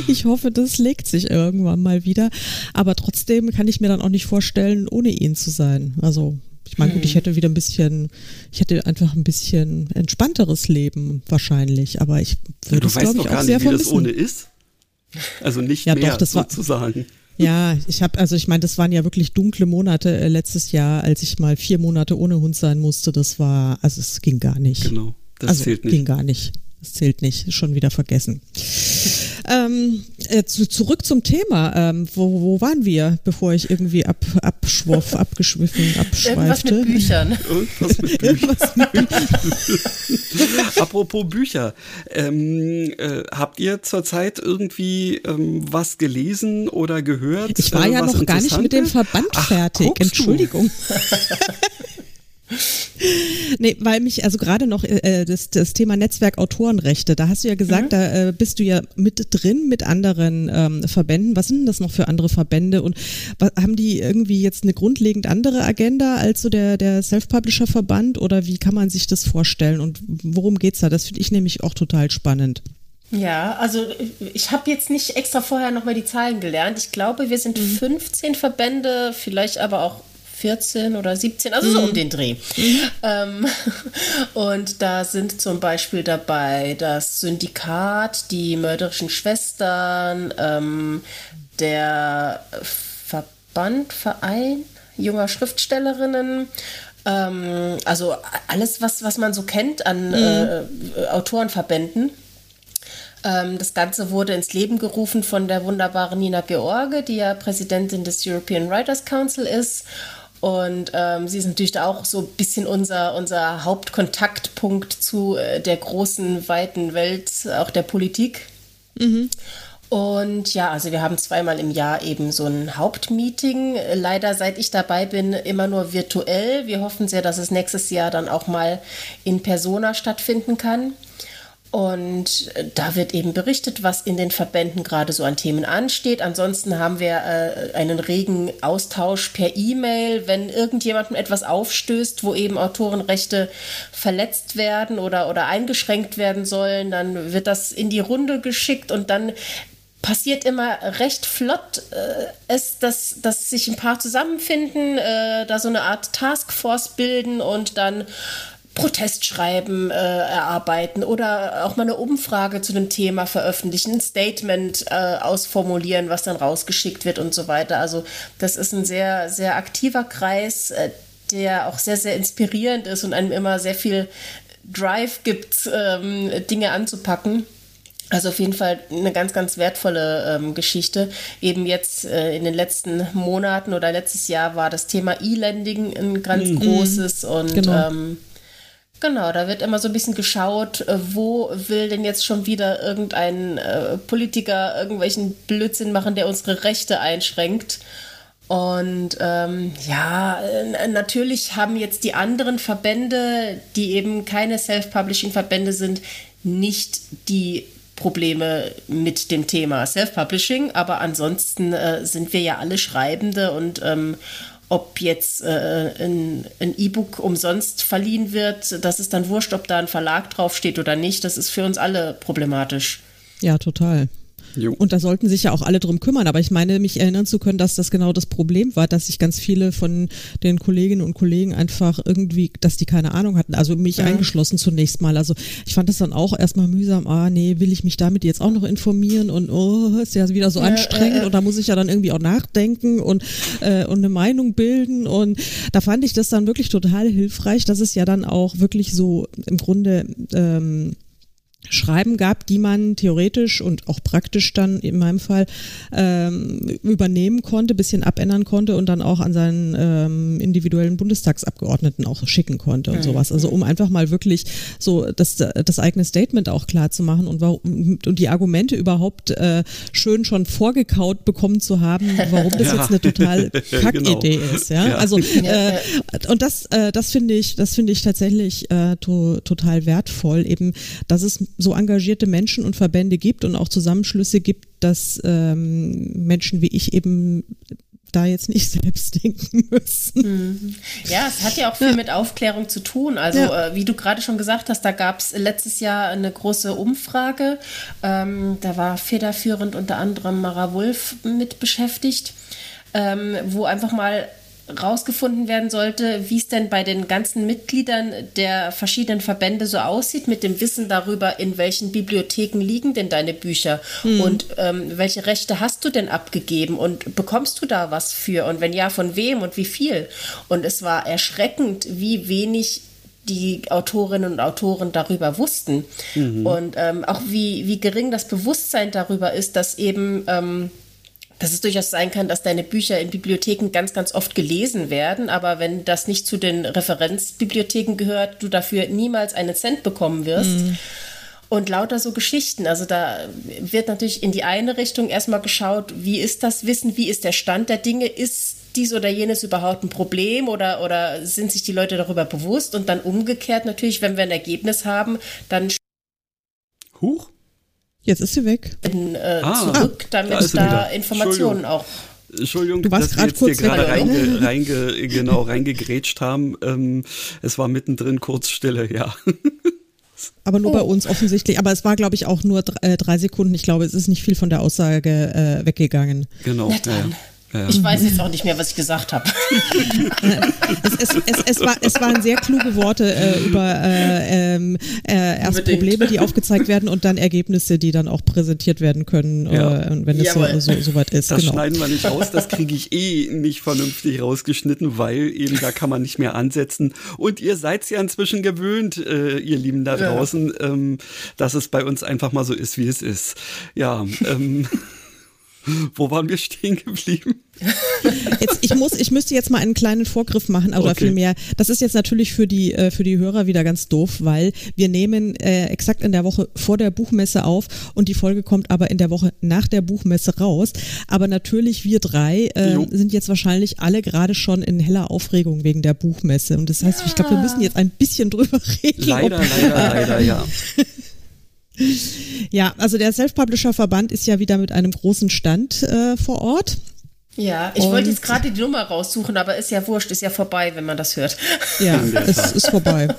ich hoffe, das legt sich irgendwann mal wieder. Aber trotzdem kann ich mir dann auch nicht vorstellen, ohne ihn zu sein. Also ich meine, gut, ich hm. hätte wieder ein bisschen, ich hätte einfach ein bisschen entspannteres Leben wahrscheinlich, aber ich würde es, glaube ich, auch sehr nicht, wie das ohne ist. Also nicht ja, mehr doch, das sozusagen. War, ja, ich habe, also ich meine, das waren ja wirklich dunkle Monate äh, letztes Jahr, als ich mal vier Monate ohne Hund sein musste. Das war, also es ging gar nicht. Genau, das also, zählt nicht. ging gar nicht. Das zählt nicht, schon wieder vergessen. Ähm, äh, zu, zurück zum Thema. Ähm, wo, wo waren wir, bevor ich irgendwie ab, abschwoff, abgeschwiffen, abschweifte? Irgendwas mit Büchern. Irgendwas mit Büchern. Apropos Bücher. Ähm, äh, habt ihr zurzeit irgendwie ähm, was gelesen oder gehört? Ich war ja äh, noch gar nicht mit dem Verband Ach, fertig. Entschuldigung. nee, weil mich also gerade noch äh, das, das Thema Netzwerk Autorenrechte, da hast du ja gesagt, mhm. da äh, bist du ja mit drin mit anderen ähm, Verbänden. Was sind denn das noch für andere Verbände und was, haben die irgendwie jetzt eine grundlegend andere Agenda als so der, der Self-Publisher-Verband oder wie kann man sich das vorstellen und worum geht's da? Das finde ich nämlich auch total spannend. Ja, also ich habe jetzt nicht extra vorher nochmal die Zahlen gelernt. Ich glaube, wir sind mhm. 15 Verbände, vielleicht aber auch 14 oder 17, also so um mhm. den Dreh. Mhm. Ähm, und da sind zum Beispiel dabei das Syndikat, die mörderischen Schwestern, ähm, der Verband, Verein junger Schriftstellerinnen, ähm, also alles, was, was man so kennt an mhm. äh, Autorenverbänden. Ähm, das Ganze wurde ins Leben gerufen von der wunderbaren Nina George, die ja Präsidentin des European Writers Council ist. Und ähm, sie ist natürlich auch so ein bisschen unser, unser Hauptkontaktpunkt zu äh, der großen, weiten Welt, auch der Politik. Mhm. Und ja, also wir haben zweimal im Jahr eben so ein Hauptmeeting. Leider, seit ich dabei bin, immer nur virtuell. Wir hoffen sehr, dass es nächstes Jahr dann auch mal in Persona stattfinden kann. Und da wird eben berichtet, was in den Verbänden gerade so an Themen ansteht. Ansonsten haben wir äh, einen regen Austausch per E-Mail, wenn irgendjemandem etwas aufstößt, wo eben Autorenrechte verletzt werden oder, oder eingeschränkt werden sollen, dann wird das in die Runde geschickt und dann passiert immer recht flott, äh, es, dass, dass sich ein paar zusammenfinden, äh, da so eine Art Taskforce bilden und dann Protestschreiben äh, erarbeiten oder auch mal eine Umfrage zu einem Thema veröffentlichen, ein Statement äh, ausformulieren, was dann rausgeschickt wird und so weiter. Also das ist ein sehr, sehr aktiver Kreis, äh, der auch sehr, sehr inspirierend ist und einem immer sehr viel Drive gibt, ähm, Dinge anzupacken. Also auf jeden Fall eine ganz, ganz wertvolle ähm, Geschichte. Eben jetzt äh, in den letzten Monaten oder letztes Jahr war das Thema E-Lending ein ganz mhm. großes und genau. ähm, Genau, da wird immer so ein bisschen geschaut, äh, wo will denn jetzt schon wieder irgendein äh, Politiker irgendwelchen Blödsinn machen, der unsere Rechte einschränkt. Und ähm, ja, natürlich haben jetzt die anderen Verbände, die eben keine Self-Publishing-Verbände sind, nicht die Probleme mit dem Thema Self-Publishing, aber ansonsten äh, sind wir ja alle Schreibende und ähm, ob jetzt äh, ein E-Book umsonst verliehen wird, das ist dann wurscht, ob da ein Verlag draufsteht oder nicht. Das ist für uns alle problematisch. Ja, total. Jo. Und da sollten sich ja auch alle drum kümmern. Aber ich meine, mich erinnern zu können, dass das genau das Problem war, dass sich ganz viele von den Kolleginnen und Kollegen einfach irgendwie, dass die keine Ahnung hatten. Also mich ja. eingeschlossen zunächst mal. Also ich fand das dann auch erstmal mühsam. Ah, nee, will ich mich damit jetzt auch noch informieren? Und oh, ist ja wieder so ja, anstrengend. Äh, und da muss ich ja dann irgendwie auch nachdenken und, äh, und eine Meinung bilden. Und da fand ich das dann wirklich total hilfreich, dass es ja dann auch wirklich so im Grunde ähm, Schreiben gab, die man theoretisch und auch praktisch dann in meinem Fall ähm, übernehmen konnte, bisschen abändern konnte und dann auch an seinen ähm, individuellen Bundestagsabgeordneten auch schicken konnte und mhm. sowas. Also um einfach mal wirklich so das, das eigene Statement auch klar zu machen und, warum, und die Argumente überhaupt äh, schön schon vorgekaut bekommen zu haben, warum das ja. jetzt eine total Kackidee genau. ist. Ja, ja. also äh, und das, äh, das finde ich, das finde ich tatsächlich äh, to, total wertvoll, eben, dass es so engagierte Menschen und Verbände gibt und auch Zusammenschlüsse gibt, dass ähm, Menschen wie ich eben da jetzt nicht selbst denken müssen. Mhm. Ja, es hat ja auch viel ja. mit Aufklärung zu tun. Also ja. äh, wie du gerade schon gesagt hast, da gab es letztes Jahr eine große Umfrage. Ähm, da war federführend unter anderem Mara Wolf mit beschäftigt, ähm, wo einfach mal rausgefunden werden sollte, wie es denn bei den ganzen Mitgliedern der verschiedenen Verbände so aussieht, mit dem Wissen darüber, in welchen Bibliotheken liegen denn deine Bücher mhm. und ähm, welche Rechte hast du denn abgegeben und bekommst du da was für und wenn ja, von wem und wie viel. Und es war erschreckend, wie wenig die Autorinnen und Autoren darüber wussten mhm. und ähm, auch wie, wie gering das Bewusstsein darüber ist, dass eben ähm, dass es durchaus sein kann, dass deine Bücher in Bibliotheken ganz, ganz oft gelesen werden, aber wenn das nicht zu den Referenzbibliotheken gehört, du dafür niemals einen Cent bekommen wirst. Mhm. Und lauter so Geschichten. Also da wird natürlich in die eine Richtung erstmal geschaut, wie ist das Wissen, wie ist der Stand der Dinge, ist dies oder jenes überhaupt ein Problem oder, oder sind sich die Leute darüber bewusst? Und dann umgekehrt natürlich, wenn wir ein Ergebnis haben, dann. Huch? Jetzt ist sie weg. In, äh, ah, zurück, damit da, da Informationen auch Entschuldigung, du warst dass wir jetzt hier gerade reinge, reinge, genau, reingegrätscht haben. Ähm, es war mittendrin kurz Stille, ja. Aber nur oh. bei uns offensichtlich. Aber es war, glaube ich, auch nur drei, äh, drei, Sekunden. Ich glaube, es ist nicht viel von der Aussage äh, weggegangen. Genau. Na dann. Ja. Ja. Ich weiß jetzt auch nicht mehr, was ich gesagt habe. es, es, es, es, war, es waren sehr kluge Worte äh, über äh, ähm, äh, erst Unbedingt. Probleme, die aufgezeigt werden und dann Ergebnisse, die dann auch präsentiert werden können, ja. äh, wenn es so, so, so, weit ist. Das genau. schneiden wir nicht raus, das kriege ich eh nicht vernünftig rausgeschnitten, weil eben da kann man nicht mehr ansetzen. Und ihr seid ja inzwischen gewöhnt, äh, ihr Lieben da draußen, ja. ähm, dass es bei uns einfach mal so ist, wie es ist. Ja, ähm. Wo waren wir stehen geblieben? Jetzt, ich muss, ich müsste jetzt mal einen kleinen Vorgriff machen, oder okay. vielmehr, das ist jetzt natürlich für die, äh, für die Hörer wieder ganz doof, weil wir nehmen äh, exakt in der Woche vor der Buchmesse auf und die Folge kommt aber in der Woche nach der Buchmesse raus. Aber natürlich wir drei äh, sind jetzt wahrscheinlich alle gerade schon in heller Aufregung wegen der Buchmesse. Und das heißt, ja. ich glaube, wir müssen jetzt ein bisschen drüber reden. Leider, ob, leider, leider, ja. Ja, also der Self-Publisher-Verband ist ja wieder mit einem großen Stand äh, vor Ort. Ja, ich wollte jetzt gerade die Nummer raussuchen, aber ist ja wurscht, ist ja vorbei, wenn man das hört. Ja, es ist vorbei.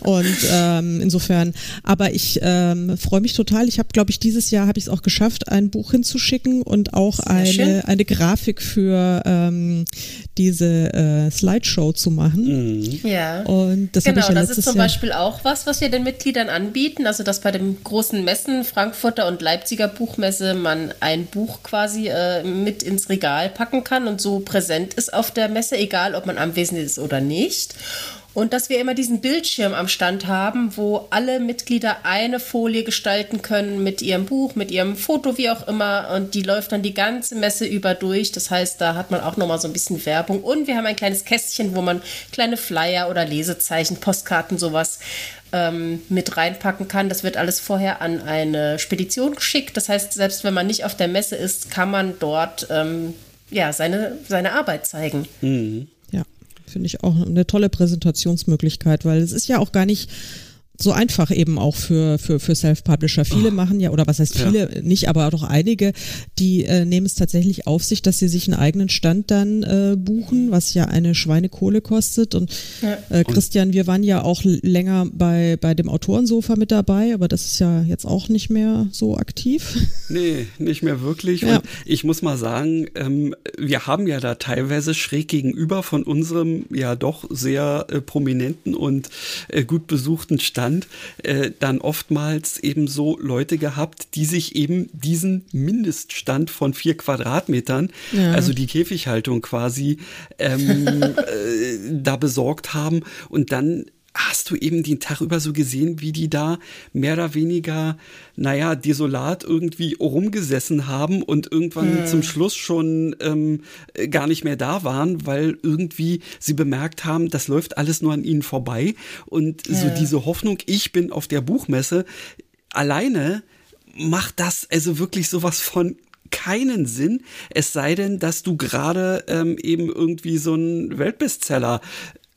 Und ähm, insofern, aber ich ähm, freue mich total. Ich habe, glaube ich, dieses Jahr habe ich es auch geschafft, ein Buch hinzuschicken und auch eine, eine Grafik für ähm, diese äh, Slideshow zu machen. Mhm. Ja. Und das genau, ich ja das ist zum Jahr Beispiel auch was, was wir den Mitgliedern anbieten. Also dass bei den großen Messen, Frankfurter und Leipziger Buchmesse, man ein Buch quasi äh, mit ins Regal Regal packen kann und so präsent ist auf der Messe, egal ob man anwesend ist oder nicht. Und dass wir immer diesen Bildschirm am Stand haben, wo alle Mitglieder eine Folie gestalten können mit ihrem Buch, mit ihrem Foto, wie auch immer. Und die läuft dann die ganze Messe über durch. Das heißt, da hat man auch nochmal so ein bisschen Werbung. Und wir haben ein kleines Kästchen, wo man kleine Flyer oder Lesezeichen, Postkarten, sowas ähm, mit reinpacken kann. Das wird alles vorher an eine Spedition geschickt. Das heißt, selbst wenn man nicht auf der Messe ist, kann man dort ähm, ja, seine, seine Arbeit zeigen. Mhm. Ja, finde ich auch eine tolle Präsentationsmöglichkeit, weil es ist ja auch gar nicht so einfach eben auch für, für, für Self-Publisher. Viele oh. machen ja, oder was heißt viele, ja. nicht, aber doch einige, die äh, nehmen es tatsächlich auf sich, dass sie sich einen eigenen Stand dann äh, buchen, was ja eine Schweinekohle kostet. Und ja. äh, Christian, wir waren ja auch länger bei, bei dem Autorensofa mit dabei, aber das ist ja jetzt auch nicht mehr so aktiv. Nee, nicht mehr wirklich. Ja. Und ich muss mal sagen, ähm, wir haben ja da teilweise schräg gegenüber von unserem ja doch sehr äh, prominenten und äh, gut besuchten Stand Land äh, dann oftmals eben so Leute gehabt, die sich eben diesen Mindeststand von vier Quadratmetern, ja. also die Käfighaltung quasi, ähm, äh, da besorgt haben und dann hast du eben den Tag über so gesehen, wie die da mehr oder weniger, naja, desolat irgendwie rumgesessen haben und irgendwann hm. zum Schluss schon ähm, gar nicht mehr da waren, weil irgendwie sie bemerkt haben, das läuft alles nur an ihnen vorbei. Und ja. so diese Hoffnung, ich bin auf der Buchmesse, alleine macht das also wirklich sowas von keinen Sinn, es sei denn, dass du gerade ähm, eben irgendwie so einen Weltbestseller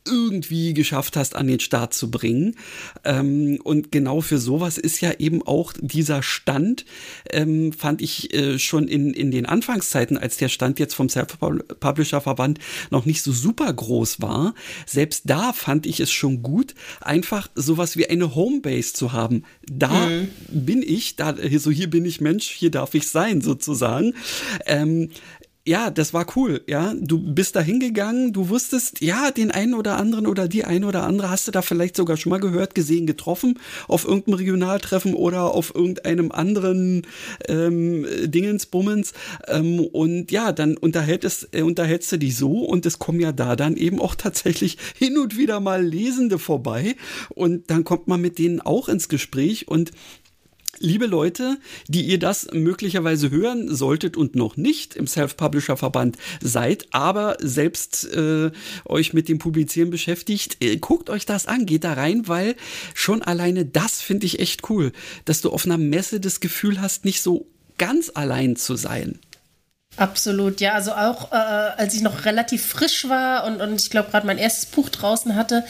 irgendwie geschafft hast, an den Start zu bringen. Ähm, und genau für sowas ist ja eben auch dieser Stand, ähm, fand ich äh, schon in, in den Anfangszeiten, als der Stand jetzt vom Self-Publisher-Verband noch nicht so super groß war, selbst da fand ich es schon gut, einfach sowas wie eine Homebase zu haben. Da mhm. bin ich, da, so hier bin ich Mensch, hier darf ich sein, sozusagen. Ähm, ja, das war cool, ja. Du bist da hingegangen, du wusstest, ja, den einen oder anderen oder die eine oder andere hast du da vielleicht sogar schon mal gehört, gesehen, getroffen, auf irgendeinem Regionaltreffen oder auf irgendeinem anderen ähm, Dingensbummens. Ähm, und ja, dann unterhältst, äh, unterhältst du dich so und es kommen ja da dann eben auch tatsächlich hin und wieder mal Lesende vorbei und dann kommt man mit denen auch ins Gespräch und liebe Leute, die ihr das möglicherweise hören solltet und noch nicht im Self-Publisher-Verband seid, aber selbst äh, euch mit dem Publizieren beschäftigt, äh, guckt euch das an, geht da rein, weil schon alleine das finde ich echt cool, dass du auf einer Messe das Gefühl hast, nicht so ganz allein zu sein. Absolut, ja. Also auch äh, als ich noch relativ frisch war und, und ich glaube gerade mein erstes Buch draußen hatte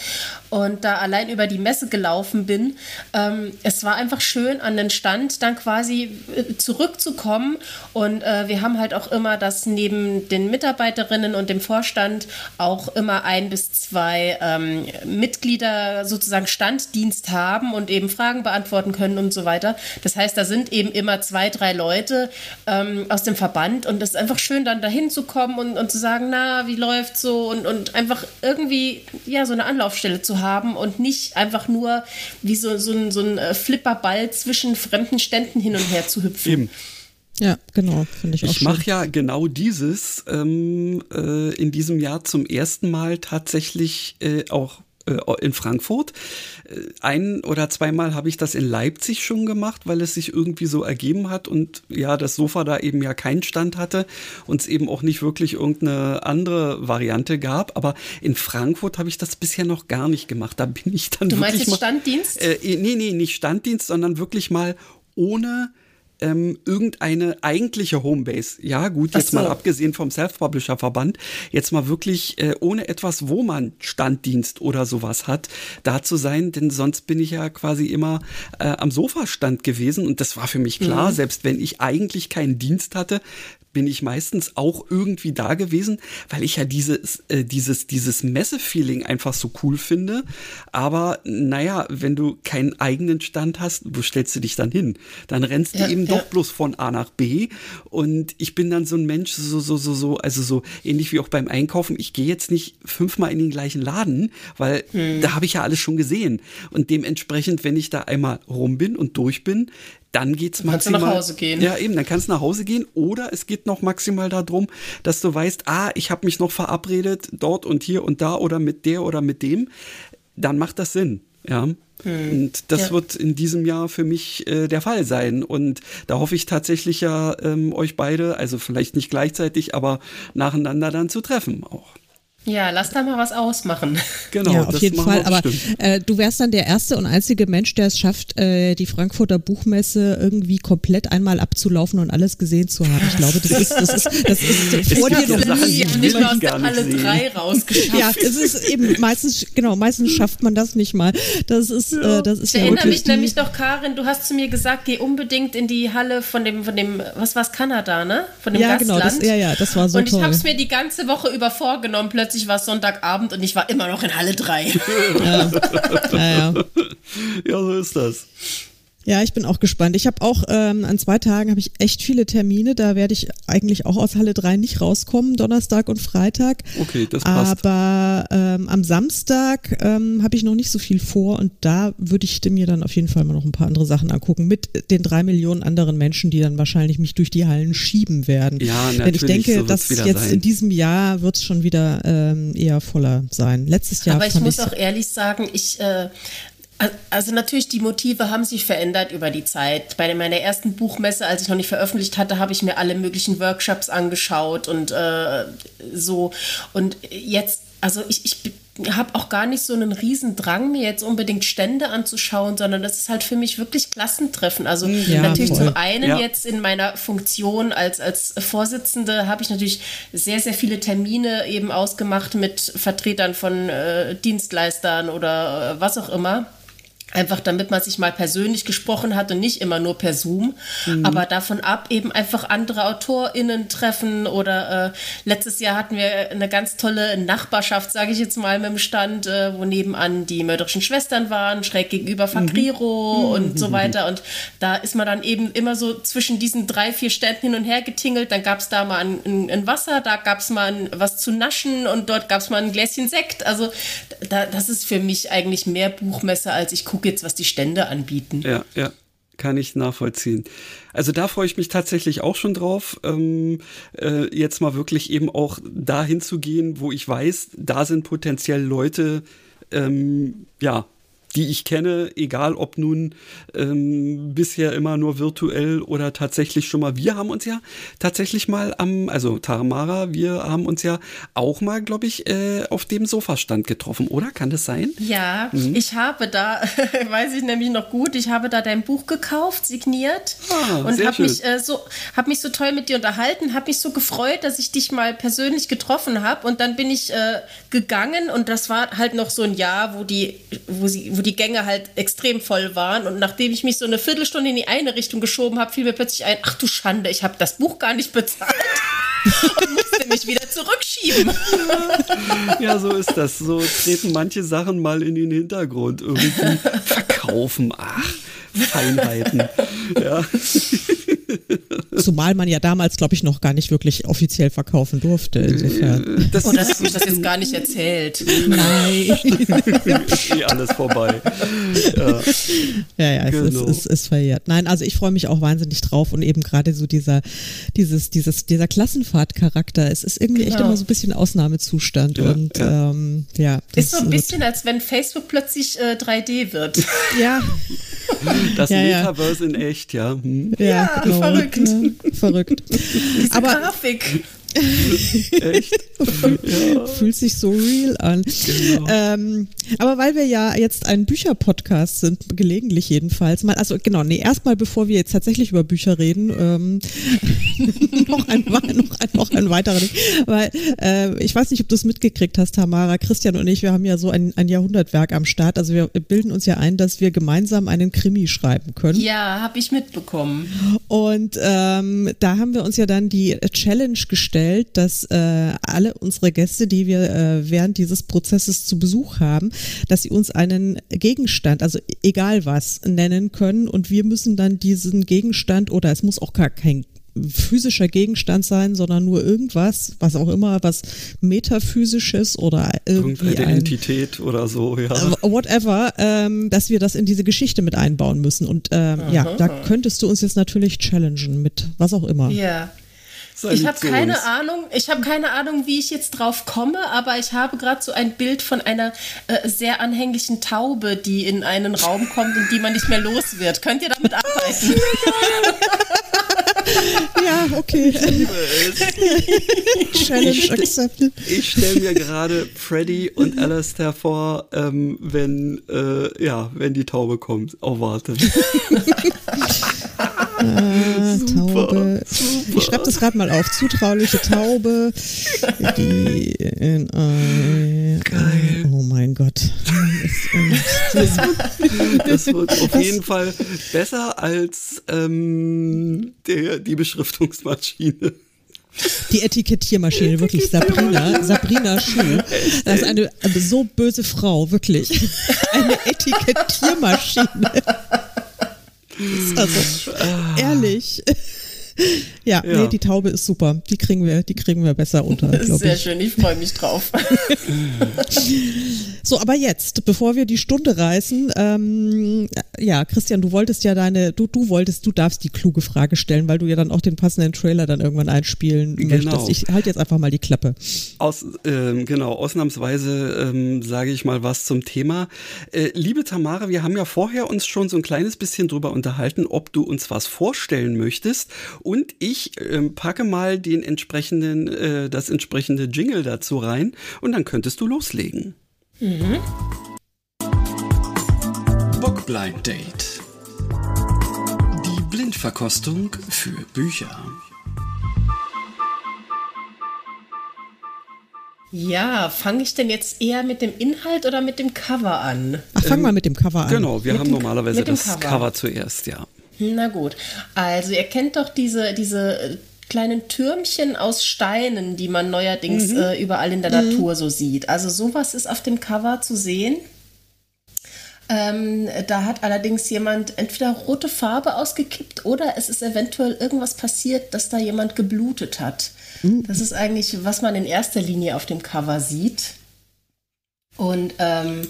und da allein über die Messe gelaufen bin, ähm, es war einfach schön an den Stand dann quasi äh, zurückzukommen. Und äh, wir haben halt auch immer, dass neben den Mitarbeiterinnen und dem Vorstand auch immer ein bis zwei ähm, Mitglieder sozusagen Standdienst haben und eben Fragen beantworten können und so weiter. Das heißt, da sind eben immer zwei, drei Leute ähm, aus dem Verband. Und das ist einfach schön, dann dahin zu kommen und, und zu sagen, na, wie läuft so? Und, und einfach irgendwie ja so eine Anlaufstelle zu haben und nicht einfach nur wie so, so ein, so ein äh, Flipperball zwischen fremden Ständen hin und her zu hüpfen. Eben. Ja, genau, finde ich auch. Ich mache ja genau dieses ähm, äh, in diesem Jahr zum ersten Mal tatsächlich äh, auch in Frankfurt. Äh, ein oder zweimal habe ich das in Leipzig schon gemacht, weil es sich irgendwie so ergeben hat und ja, das Sofa da eben ja keinen Stand hatte und es eben auch nicht wirklich irgendeine andere Variante gab. Aber in Frankfurt habe ich das bisher noch gar nicht gemacht. Da bin ich dann. Du meinst mal, Standdienst? Äh, nee, nee, nicht Standdienst, sondern wirklich mal ohne ähm, irgendeine eigentliche Homebase. Ja, gut, jetzt so. mal abgesehen vom Self-Publisher-Verband, jetzt mal wirklich äh, ohne etwas, wo man Standdienst oder sowas hat, da zu sein, denn sonst bin ich ja quasi immer äh, am Sofastand gewesen und das war für mich klar, mhm. selbst wenn ich eigentlich keinen Dienst hatte, bin ich meistens auch irgendwie da gewesen, weil ich ja dieses, äh, dieses, dieses Messe-Feeling einfach so cool finde. Aber naja, wenn du keinen eigenen Stand hast, wo stellst du dich dann hin? Dann rennst ja, du eben ja. doch bloß von A nach B. Und ich bin dann so ein Mensch, so, so, so, so, also so ähnlich wie auch beim Einkaufen. Ich gehe jetzt nicht fünfmal in den gleichen Laden, weil hm. da habe ich ja alles schon gesehen. Und dementsprechend, wenn ich da einmal rum bin und durch bin, dann geht's maximal. Kannst du nach Hause gehen. Ja, eben, dann kannst du nach Hause gehen. Oder es geht noch maximal darum, dass du weißt, ah, ich habe mich noch verabredet, dort und hier und da oder mit der oder mit dem. Dann macht das Sinn. Ja. Hm. Und das ja. wird in diesem Jahr für mich äh, der Fall sein. Und da hoffe ich tatsächlich ja, ähm, euch beide, also vielleicht nicht gleichzeitig, aber nacheinander dann zu treffen auch. Ja, lass da mal was ausmachen. Genau, ja, auf jeden Fall. Aber äh, du wärst dann der erste und einzige Mensch, der es schafft, äh, die Frankfurter Buchmesse irgendwie komplett einmal abzulaufen und alles gesehen zu haben. Ich glaube, das ist, das ist, das ist vor dir noch nie. nicht mal aus der Halle drei rausgeschafft. Ja, es ist eben meistens, genau, meistens schafft man das nicht mal. Das ist, ja. äh, das ist ich ja erinnere mich nämlich noch, Karin, du hast zu mir gesagt, geh unbedingt in die Halle von dem, von dem, was war es, Kanada, ne? Von dem ja, Gastland. Genau, das, ja, ja, das war so Und ich habe es mir die ganze Woche über vorgenommen, plötzlich plötzlich war es Sonntagabend und ich war immer noch in Halle 3. ja. Ja, ja. ja, so ist das. Ja, ich bin auch gespannt. Ich habe auch ähm, an zwei Tagen habe ich echt viele Termine. Da werde ich eigentlich auch aus Halle 3 nicht rauskommen, Donnerstag und Freitag. Okay, das passt. Aber ähm, am Samstag ähm, habe ich noch nicht so viel vor und da würde ich mir dann auf jeden Fall mal noch ein paar andere Sachen angucken mit den drei Millionen anderen Menschen, die dann wahrscheinlich mich durch die Hallen schieben werden. Ja, natürlich. Denn ich denke, so dass jetzt sein. in diesem Jahr wird es schon wieder ähm, eher voller sein. Letztes Jahr. Aber ich muss auch ehrlich sagen, ich äh, also natürlich, die Motive haben sich verändert über die Zeit. Bei meiner ersten Buchmesse, als ich noch nicht veröffentlicht hatte, habe ich mir alle möglichen Workshops angeschaut und äh, so. Und jetzt, also ich, ich habe auch gar nicht so einen riesen Drang, mir jetzt unbedingt Stände anzuschauen, sondern das ist halt für mich wirklich Klassentreffen. Also hm, ja, natürlich voll. zum einen ja. jetzt in meiner Funktion als, als Vorsitzende habe ich natürlich sehr, sehr viele Termine eben ausgemacht mit Vertretern von äh, Dienstleistern oder äh, was auch immer. Einfach damit man sich mal persönlich gesprochen hat und nicht immer nur per Zoom. Mhm. Aber davon ab eben einfach andere AutorInnen treffen oder äh, letztes Jahr hatten wir eine ganz tolle Nachbarschaft, sage ich jetzt mal, mit dem Stand, äh, wo nebenan die mörderischen Schwestern waren, schräg gegenüber Fakriro mhm. und mhm. so weiter. Und da ist man dann eben immer so zwischen diesen drei, vier Ständen hin und her getingelt. Dann gab es da mal ein, ein, ein, Wasser, da gab es mal ein, was zu naschen und dort gab es mal ein Gläschen Sekt. Also da, das ist für mich eigentlich mehr Buchmesse, als ich gucke gucke jetzt, was die Stände anbieten. Ja, ja. Kann ich nachvollziehen. Also da freue ich mich tatsächlich auch schon drauf, ähm, äh, jetzt mal wirklich eben auch dahin zu gehen, wo ich weiß, da sind potenziell Leute, ähm, ja, die ich kenne, egal ob nun ähm, bisher immer nur virtuell oder tatsächlich schon mal. Wir haben uns ja tatsächlich mal am, also Taramara, wir haben uns ja auch mal, glaube ich, äh, auf dem Sofastand getroffen, oder? Kann das sein? Ja, mhm. ich habe da, weiß ich nämlich noch gut, ich habe da dein Buch gekauft, signiert ah, und habe mich äh, so, habe mich so toll mit dir unterhalten, habe mich so gefreut, dass ich dich mal persönlich getroffen habe und dann bin ich äh, gegangen und das war halt noch so ein Jahr, wo die, wo sie, wo die Gänge halt extrem voll waren. Und nachdem ich mich so eine Viertelstunde in die eine Richtung geschoben habe, fiel mir plötzlich ein, ach du Schande, ich habe das Buch gar nicht bezahlt. musste mich wieder zurückschieben. Ja, so ist das. So treten manche Sachen mal in den Hintergrund. Irgendwie verkaufen. Ach, Feinheiten. Ja. Zumal man ja damals, glaube ich, noch gar nicht wirklich offiziell verkaufen durfte. Insofern. Das, Oder hast du das jetzt gar nicht erzählt? Nein. eh alles vorbei. Ja, ja, ja genau. es, ist, ist, ist verjährt. Nein, also ich freue mich auch wahnsinnig drauf und eben gerade so dieser, dieses, dieses, dieser Klassenfahrtcharakter. Es ist irgendwie genau. echt immer so ein bisschen Ausnahmezustand. Ja, und ja. Ähm, ja ist so ein bisschen, als wenn Facebook plötzlich äh, 3D wird. Ja. Das ja, Metaverse in echt, ja. Hm. Ja, genau. verrückt. verrückt. Diese Aber, Grafik. Echt? ja. Fühlt sich so real an. Genau. Ähm, aber weil wir ja jetzt ein Bücherpodcast sind, gelegentlich jedenfalls, mal, also genau, nee, erstmal bevor wir jetzt tatsächlich über Bücher reden, ähm, noch, ein, noch, ein, noch ein weiterer Ding. Weil äh, ich weiß nicht, ob du es mitgekriegt hast, Tamara, Christian und ich, wir haben ja so ein, ein Jahrhundertwerk am Start. Also wir bilden uns ja ein, dass wir gemeinsam einen Krimi schreiben können. Ja, habe ich mitbekommen. Und ähm, da haben wir uns ja dann die Challenge gestellt, festgestellt, dass äh, alle unsere Gäste, die wir äh, während dieses Prozesses zu Besuch haben, dass sie uns einen Gegenstand, also egal was, nennen können und wir müssen dann diesen Gegenstand oder es muss auch gar kein physischer Gegenstand sein, sondern nur irgendwas, was auch immer, was metaphysisches oder irgendwie Irgendeine Entität oder so, ja. Äh, whatever, ähm, dass wir das in diese Geschichte mit einbauen müssen. Und ähm, ja, da könntest du uns jetzt natürlich challengen mit was auch immer. Ja. Ich habe keine Ahnung, ich habe keine Ahnung, wie ich jetzt drauf komme, aber ich habe gerade so ein Bild von einer äh, sehr anhänglichen Taube, die in einen Raum kommt und die man nicht mehr los wird. Könnt ihr damit arbeiten? ja, okay. Ich liebe es. Challenge ich accepted. Ich stelle mir gerade Freddy und Alistair vor, ähm, wenn, äh, ja, wenn die Taube kommt. Oh, warte. Ah, Taube. Super. Ich schreibe das gerade mal auf. Zutrauliche Taube. Die in, äh, Geil. Oh mein Gott. Das, wird, das wird auf jeden Fall besser als ähm, der, die Beschriftungsmaschine. Die Etikettiermaschine, wirklich. Sabrina, Sabrina Schuh. Das ist eine so böse Frau, wirklich. Eine Etikettiermaschine. Also, ehrlich. Ja, ja, nee, die Taube ist super. Die kriegen wir, die kriegen wir besser unter. Sehr ich. schön, ich freue mich drauf. so, aber jetzt, bevor wir die Stunde reißen, ähm, ja, Christian, du wolltest ja deine, du, du wolltest, du darfst die kluge Frage stellen, weil du ja dann auch den passenden Trailer dann irgendwann einspielen genau. möchtest. Ich halte jetzt einfach mal die Klappe. Aus, ähm, genau, ausnahmsweise ähm, sage ich mal was zum Thema. Äh, liebe Tamara, wir haben ja vorher uns schon so ein kleines bisschen drüber unterhalten, ob du uns was vorstellen möchtest. Und ich äh, packe mal den entsprechenden, äh, das entsprechende Jingle dazu rein und dann könntest du loslegen. Mhm. Bookblind Date. Die Blindverkostung für Bücher. Ja, fange ich denn jetzt eher mit dem Inhalt oder mit dem Cover an? Ach, fang ähm, mal mit dem Cover an. Genau, wir mit haben normalerweise das Cover. Cover zuerst, ja. Na gut. Also ihr kennt doch diese, diese äh, kleinen Türmchen aus Steinen, die man neuerdings mhm. äh, überall in der mhm. Natur so sieht. Also sowas ist auf dem Cover zu sehen. Ähm, da hat allerdings jemand entweder rote Farbe ausgekippt oder es ist eventuell irgendwas passiert, dass da jemand geblutet hat. Mhm. Das ist eigentlich, was man in erster Linie auf dem Cover sieht. Und ähm,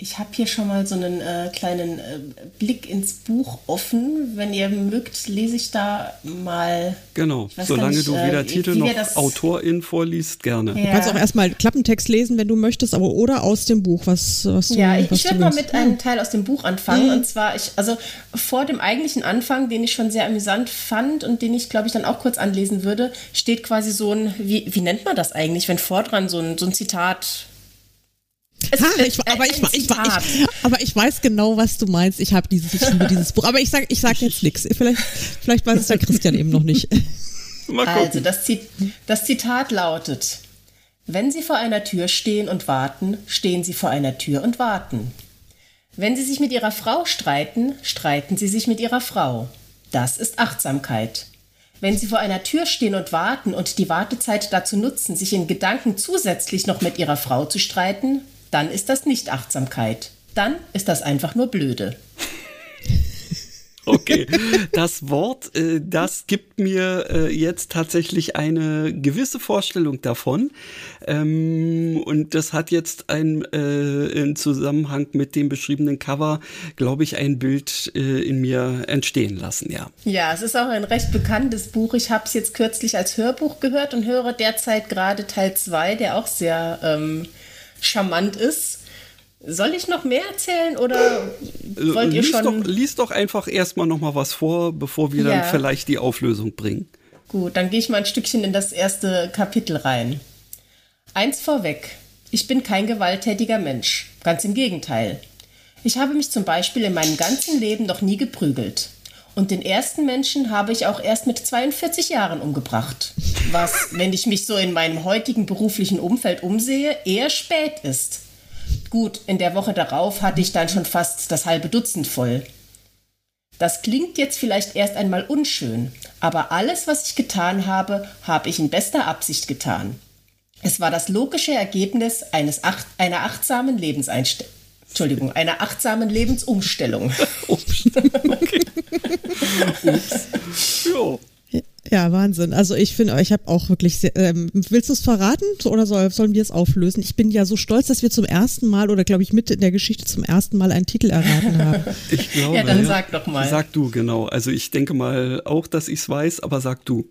Ich habe hier schon mal so einen äh, kleinen äh, Blick ins Buch offen. Wenn ihr mögt, lese ich da mal. Genau, solange nicht, du weder äh, Titel noch Autorin vorliest, gerne. Ja. Du kannst auch erstmal Klappentext lesen, wenn du möchtest, aber oder aus dem Buch, was, was du Ja, ich, ich würde mal mit einem Teil aus dem Buch anfangen. Mhm. Und zwar, ich, also vor dem eigentlichen Anfang, den ich schon sehr amüsant fand und den ich, glaube ich, dann auch kurz anlesen würde, steht quasi so ein, wie, wie nennt man das eigentlich, wenn vordran so ein, so ein Zitat ha, ich, aber, ich, ich, ich, aber ich weiß genau, was du meinst. Ich habe dieses, ich dieses Buch. Aber ich sage ich sag jetzt nichts. Vielleicht, vielleicht weiß es der Christian eben noch nicht. Also, das, das Zitat lautet: Wenn Sie vor einer Tür stehen und warten, stehen Sie vor einer Tür und warten. Wenn Sie sich mit Ihrer Frau streiten, streiten Sie sich mit Ihrer Frau. Das ist Achtsamkeit. Wenn Sie vor einer Tür stehen und warten und die Wartezeit dazu nutzen, sich in Gedanken zusätzlich noch mit Ihrer Frau zu streiten, dann ist das nicht Achtsamkeit. Dann ist das einfach nur blöde. Okay, das Wort, äh, das gibt mir äh, jetzt tatsächlich eine gewisse Vorstellung davon. Ähm, und das hat jetzt ein, äh, im Zusammenhang mit dem beschriebenen Cover, glaube ich, ein Bild in mir entstehen lassen, ja. Ja, es ist auch ein recht bekanntes Buch. Ich habe es jetzt kürzlich als Hörbuch gehört und höre derzeit gerade Teil 2, der auch sehr ähm, charmant ist. Soll ich noch mehr erzählen oder äh, wollt ihr lies schon? Doch, lies doch einfach erstmal noch mal was vor, bevor wir ja. dann vielleicht die Auflösung bringen. Gut, dann gehe ich mal ein Stückchen in das erste Kapitel rein. Eins vorweg. Ich bin kein gewalttätiger Mensch. Ganz im Gegenteil. Ich habe mich zum Beispiel in meinem ganzen Leben noch nie geprügelt. Und den ersten Menschen habe ich auch erst mit 42 Jahren umgebracht. Was, wenn ich mich so in meinem heutigen beruflichen Umfeld umsehe, eher spät ist. Gut, in der Woche darauf hatte ich dann schon fast das halbe Dutzend voll. Das klingt jetzt vielleicht erst einmal unschön, aber alles, was ich getan habe, habe ich in bester Absicht getan. Es war das logische Ergebnis eines acht, einer achtsamen Lebenseinstellung. Entschuldigung, einer achtsamen Lebensumstellung. okay. Jo. Ja, Wahnsinn. Also ich finde, ich habe auch wirklich sehr, ähm, willst du es verraten oder soll, sollen wir es auflösen? Ich bin ja so stolz, dass wir zum ersten Mal oder glaube ich mit in der Geschichte zum ersten Mal einen Titel erraten haben. Ich glaube. Ja, dann sag doch mal. Sag du, genau. Also ich denke mal auch, dass ich es weiß, aber sag du.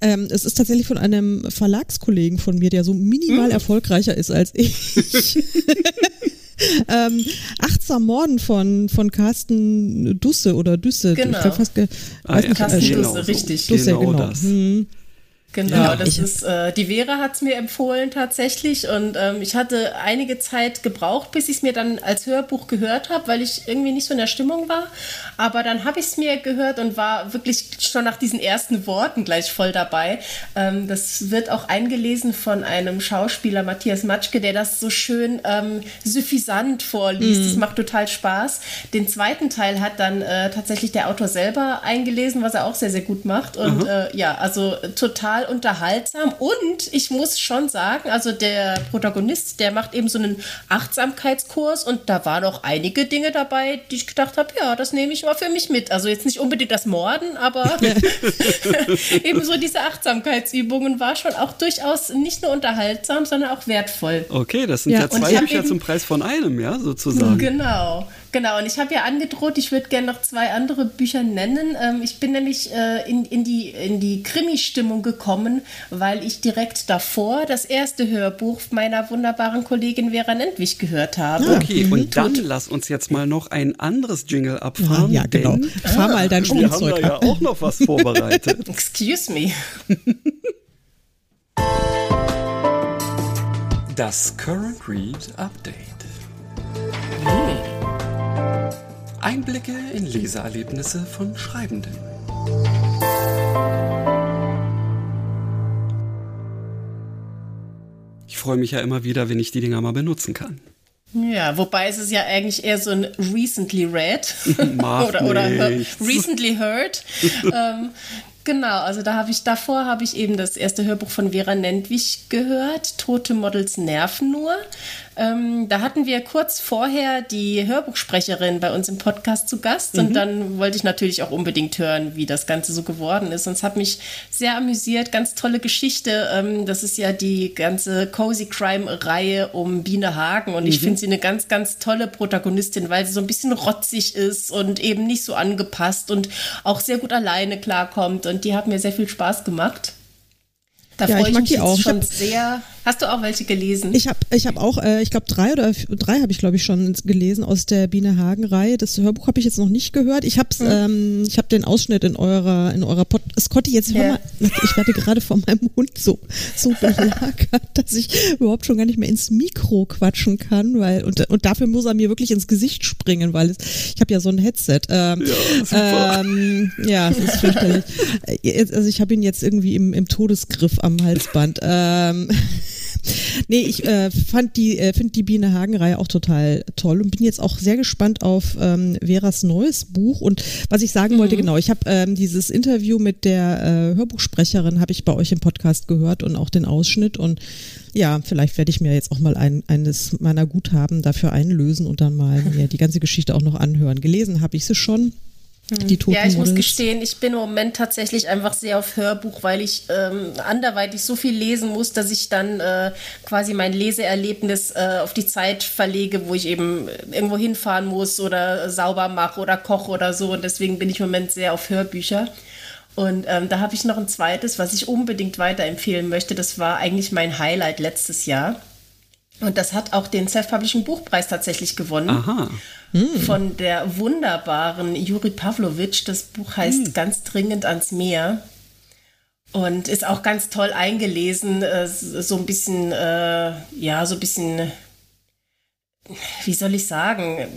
Ähm, es ist tatsächlich von einem Verlagskollegen von mir, der so minimal hm. erfolgreicher ist als ich. ähm, Achtsam Morden von, von Carsten Dusse oder Düsse. Genau. Ich fast ge ah, ja. Carsten Dusse, genau richtig. Dusse, genau. genau. Das. Hm. Genau, ja, das ist, äh, die Vera hat es mir empfohlen tatsächlich und ähm, ich hatte einige Zeit gebraucht, bis ich es mir dann als Hörbuch gehört habe, weil ich irgendwie nicht so in der Stimmung war. Aber dann habe ich es mir gehört und war wirklich schon nach diesen ersten Worten gleich voll dabei. Ähm, das wird auch eingelesen von einem Schauspieler, Matthias Matschke, der das so schön ähm, suffisant vorliest. Mhm. Das macht total Spaß. Den zweiten Teil hat dann äh, tatsächlich der Autor selber eingelesen, was er auch sehr, sehr gut macht. Und mhm. äh, ja, also total total unterhaltsam und ich muss schon sagen, also der Protagonist, der macht eben so einen Achtsamkeitskurs und da waren auch einige Dinge dabei, die ich gedacht habe, ja, das nehme ich mal für mich mit. Also jetzt nicht unbedingt das Morden, aber eben so diese Achtsamkeitsübungen war schon auch durchaus nicht nur unterhaltsam, sondern auch wertvoll. Okay, das sind ja, ja zwei Bücher zum Preis von einem, ja, sozusagen. Genau. Genau, und ich habe ja angedroht, ich würde gerne noch zwei andere Bücher nennen. Ähm, ich bin nämlich äh, in, in die, in die Krimi-Stimmung gekommen, weil ich direkt davor das erste Hörbuch meiner wunderbaren Kollegin Vera Nentwich gehört habe. Okay, mhm. und dann lass uns jetzt mal noch ein anderes Jingle abfahren. Ja, ja genau. Fahr mal dein Spielzeug Wir haben da ja auch noch was vorbereitet. Excuse me. Das Current Read Update. Einblicke in Leseerlebnisse von Schreibenden. Ich freue mich ja immer wieder, wenn ich die Dinger mal benutzen kann. Ja, wobei es ist ja eigentlich eher so ein recently read oder, oder recently heard. ähm, Genau, also da habe ich davor habe ich eben das erste Hörbuch von Vera Nentwich gehört, Tote Models nerven nur. Ähm, da hatten wir kurz vorher die Hörbuchsprecherin bei uns im Podcast zu Gast mhm. und dann wollte ich natürlich auch unbedingt hören, wie das Ganze so geworden ist. Und es hat mich sehr amüsiert, ganz tolle Geschichte. Ähm, das ist ja die ganze Cozy Crime-Reihe um Biene Hagen und mhm. ich finde sie eine ganz, ganz tolle Protagonistin, weil sie so ein bisschen rotzig ist und eben nicht so angepasst und auch sehr gut alleine klarkommt und die hat mir sehr viel Spaß gemacht. Da ja, freue ich, ich mich auch. schon sehr. Hast du auch welche gelesen? Ich habe ich hab auch, äh, ich glaube drei oder drei habe ich glaube ich schon gelesen aus der Biene Hagen Reihe. Das Hörbuch habe ich jetzt noch nicht gehört. Ich habe hm. ähm, ich habe den Ausschnitt in eurer in eurer Pod Scotty jetzt hör ja. mal, ich werde gerade vor meinem Hund so so belagert, dass ich überhaupt schon gar nicht mehr ins Mikro quatschen kann, weil und, und dafür muss er mir wirklich ins Gesicht springen, weil es, ich habe ja so ein Headset. Ähm, ja, ähm, ja, das ist fürchterlich. Äh, also ich habe ihn jetzt irgendwie im, im Todesgriff am Halsband. Ähm, nee, ich äh, fand die, äh, finde die Biene Hagen-Reihe auch total toll und bin jetzt auch sehr gespannt auf ähm, Veras neues Buch. Und was ich sagen mhm. wollte, genau, ich habe ähm, dieses Interview mit der äh, Hörbuchsprecherin habe ich bei euch im Podcast gehört und auch den Ausschnitt und ja, vielleicht werde ich mir jetzt auch mal ein, eines meiner Guthaben dafür einlösen und dann mal mir die ganze Geschichte auch noch anhören. Gelesen habe ich sie schon. Die Toten ja, ich muss gestehen, ich bin im Moment tatsächlich einfach sehr auf Hörbuch, weil ich ähm, anderweitig so viel lesen muss, dass ich dann äh, quasi mein Leseerlebnis äh, auf die Zeit verlege, wo ich eben irgendwo hinfahren muss oder sauber mache oder koche oder so. Und deswegen bin ich im Moment sehr auf Hörbücher. Und ähm, da habe ich noch ein zweites, was ich unbedingt weiterempfehlen möchte. Das war eigentlich mein Highlight letztes Jahr. Und das hat auch den Self-Publishing Buchpreis tatsächlich gewonnen. Aha. Hm. Von der wunderbaren Juri Pavlovic. Das Buch heißt hm. Ganz dringend ans Meer. Und ist auch ganz toll eingelesen, äh, so ein bisschen, äh, ja, so ein bisschen wie soll ich sagen,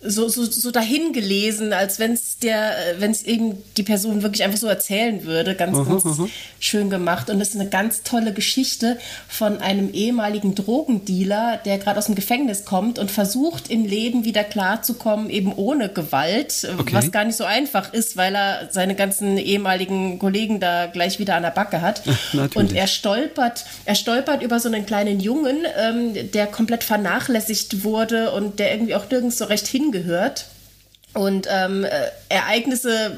so, so, so dahin gelesen, als wenn es der, wenn es eben die Person wirklich einfach so erzählen würde. Ganz, aha, ganz aha. schön gemacht. Und es ist eine ganz tolle Geschichte von einem ehemaligen Drogendealer, der gerade aus dem Gefängnis kommt und versucht, im Leben wieder klarzukommen, eben ohne Gewalt, okay. was gar nicht so einfach ist, weil er seine ganzen ehemaligen Kollegen da gleich wieder an der Backe hat. Ach, und er stolpert, er stolpert über so einen kleinen Jungen, ähm, der komplett vernachlässigt wurde wurde und der irgendwie auch nirgends so recht hingehört. Und ähm, äh, Ereignisse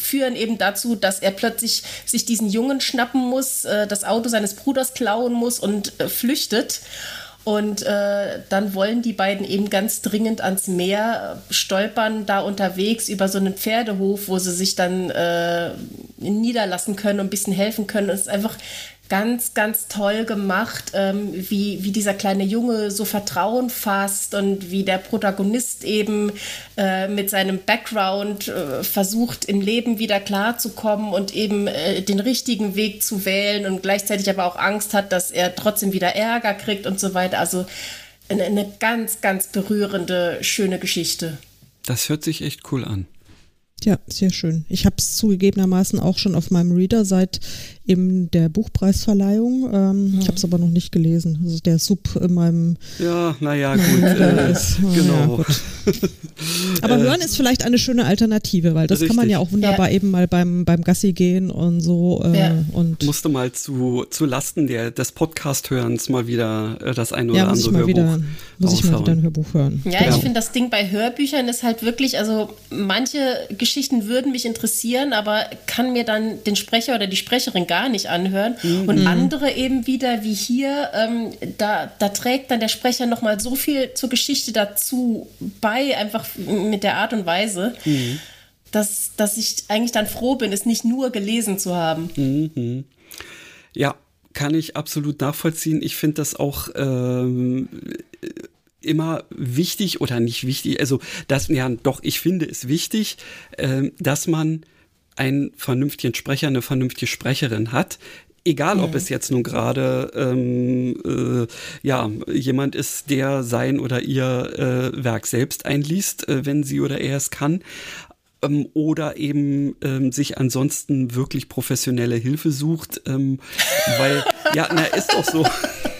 führen eben dazu, dass er plötzlich sich diesen Jungen schnappen muss, äh, das Auto seines Bruders klauen muss und äh, flüchtet. Und äh, dann wollen die beiden eben ganz dringend ans Meer, stolpern da unterwegs über so einen Pferdehof, wo sie sich dann äh, niederlassen können und ein bisschen helfen können. Und es ist einfach ganz, ganz toll gemacht, ähm, wie, wie dieser kleine Junge so Vertrauen fasst und wie der Protagonist eben äh, mit seinem Background äh, versucht, im Leben wieder klarzukommen und eben äh, den richtigen Weg zu wählen und gleichzeitig aber auch Angst hat, dass er trotzdem wieder Ärger kriegt und so weiter. Also eine, eine ganz, ganz berührende, schöne Geschichte. Das hört sich echt cool an. Ja, sehr schön. Ich habe es zugegebenermaßen auch schon auf meinem Reader seit eben der Buchpreisverleihung. Ähm, ja. Ich habe es aber noch nicht gelesen. Also der Sub in meinem. Ja, naja, gut. Äh, ist, oh, genau. Ja, gut. Aber äh, hören ist vielleicht eine schöne Alternative, weil das richtig. kann man ja auch wunderbar ja. eben mal beim, beim Gassi gehen und so. Äh, ja. und Musste mal zu, zu Lasten der, des Podcast-Hörens mal wieder äh, das eine oder andere Hörbuch wieder, Muss ich mal wieder ein Hörbuch hören. Ja, ich finde das Ding bei Hörbüchern ist halt wirklich, also manche Geschichten würden mich interessieren, aber kann mir dann den Sprecher oder die Sprecherin gar nicht anhören. Mhm. Und andere eben wieder, wie hier, ähm, da, da trägt dann der Sprecher nochmal so viel zur Geschichte dazu bei, einfach mit der Art und Weise. Mhm. Dass, dass ich eigentlich dann froh bin, es nicht nur gelesen zu haben. Mhm. Ja, kann ich absolut nachvollziehen. Ich finde das auch ähm, immer wichtig oder nicht wichtig, also das, ja doch, ich finde es wichtig, äh, dass man einen vernünftigen Sprecher, eine vernünftige Sprecherin hat. Egal, ob es jetzt nun gerade ähm, äh, ja jemand ist, der sein oder ihr äh, Werk selbst einliest, äh, wenn sie oder er es kann, ähm, oder eben ähm, sich ansonsten wirklich professionelle Hilfe sucht, ähm, weil ja, na ist doch so.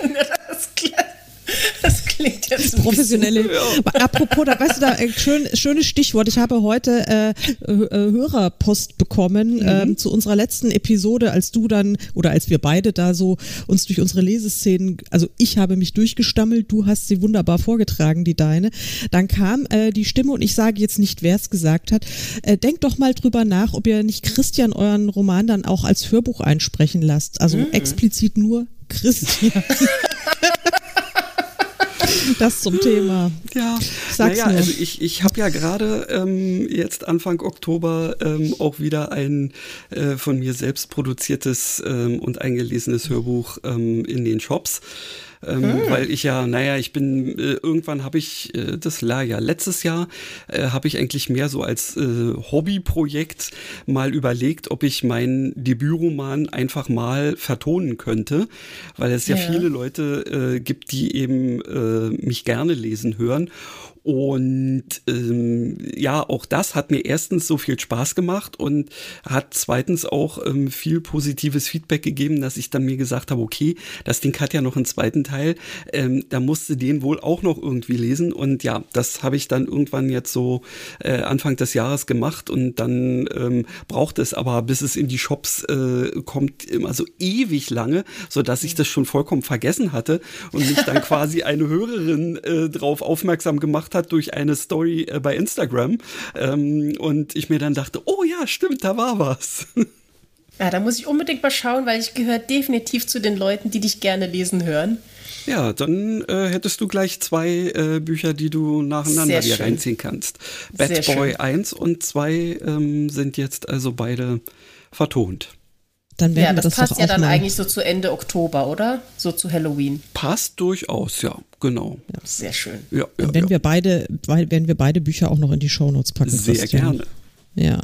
das klingt jetzt Professionelle. Ja. Apropos, da weißt du da, äh, schön, schönes Stichwort. Ich habe heute äh, äh, Hörerpost bekommen mhm. ähm, zu unserer letzten Episode, als du dann oder als wir beide da so uns durch unsere Leseszenen, also ich habe mich durchgestammelt, du hast sie wunderbar vorgetragen, die deine. Dann kam äh, die Stimme und ich sage jetzt nicht, wer es gesagt hat. Äh, denkt doch mal drüber nach, ob ihr nicht Christian euren Roman dann auch als Hörbuch einsprechen lasst. Also mhm. explizit nur Christian. das zum Thema. Ja, Sag's naja, nur. also ich, ich habe ja gerade ähm, jetzt Anfang Oktober ähm, auch wieder ein äh, von mir selbst produziertes ähm, und eingelesenes Hörbuch ähm, in den Shops ähm, hm. weil ich ja, naja, ich bin, äh, irgendwann habe ich, äh, das war ja letztes Jahr, äh, habe ich eigentlich mehr so als äh, Hobbyprojekt mal überlegt, ob ich meinen Debütroman einfach mal vertonen könnte, weil es ja, ja viele Leute äh, gibt, die eben äh, mich gerne lesen hören. Und ähm, ja, auch das hat mir erstens so viel Spaß gemacht und hat zweitens auch ähm, viel positives Feedback gegeben, dass ich dann mir gesagt habe, okay, das Ding hat ja noch einen zweiten Teil, ähm, da musste den wohl auch noch irgendwie lesen. Und ja, das habe ich dann irgendwann jetzt so äh, Anfang des Jahres gemacht und dann ähm, braucht es aber, bis es in die Shops äh, kommt, immer so ewig lange, so dass ich das schon vollkommen vergessen hatte und mich dann quasi eine Hörerin äh, drauf aufmerksam gemacht gemacht hat durch eine Story äh, bei Instagram. Ähm, und ich mir dann dachte, oh ja, stimmt, da war was. Ja, da muss ich unbedingt mal schauen, weil ich gehöre definitiv zu den Leuten, die dich gerne lesen hören. Ja, dann äh, hättest du gleich zwei äh, Bücher, die du nacheinander dir reinziehen kannst. Bad Sehr Boy schön. 1 und 2 ähm, sind jetzt also beide vertont. Dann werden ja, das, das passt ja dann eigentlich so zu Ende Oktober, oder? So zu Halloween. Passt durchaus, ja, genau. Ja. Sehr schön. Ja, ja, wenn wir beide, werden wir beide Bücher auch noch in die Shownotes packen. Sehr Christian. gerne. Ja.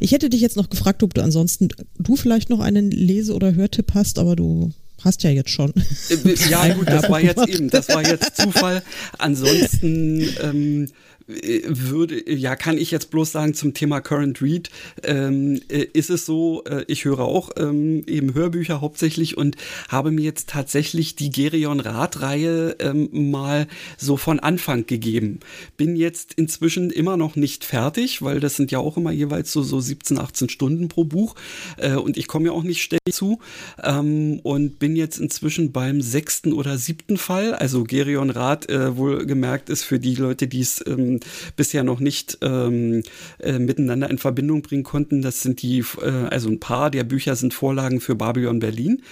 Ich hätte dich jetzt noch gefragt, ob du ansonsten du vielleicht noch einen Lese- oder Hörtipp hast, aber du hast ja jetzt schon. Äh, ja, gut, das war jetzt eben, das war jetzt Zufall. Ansonsten ähm, würde, ja, kann ich jetzt bloß sagen zum Thema Current Read, ähm, äh, ist es so, äh, ich höre auch ähm, eben Hörbücher hauptsächlich und habe mir jetzt tatsächlich die Gerion Rad-Reihe ähm, mal so von Anfang gegeben. Bin jetzt inzwischen immer noch nicht fertig, weil das sind ja auch immer jeweils so, so 17, 18 Stunden pro Buch äh, und ich komme ja auch nicht ständig zu ähm, und bin jetzt inzwischen beim sechsten oder siebten Fall. Also Gerion Rad äh, wohl gemerkt ist für die Leute, die es ähm, bisher noch nicht ähm, äh, miteinander in Verbindung bringen konnten. Das sind die, äh, also ein paar der Bücher sind Vorlagen für Babylon Berlin.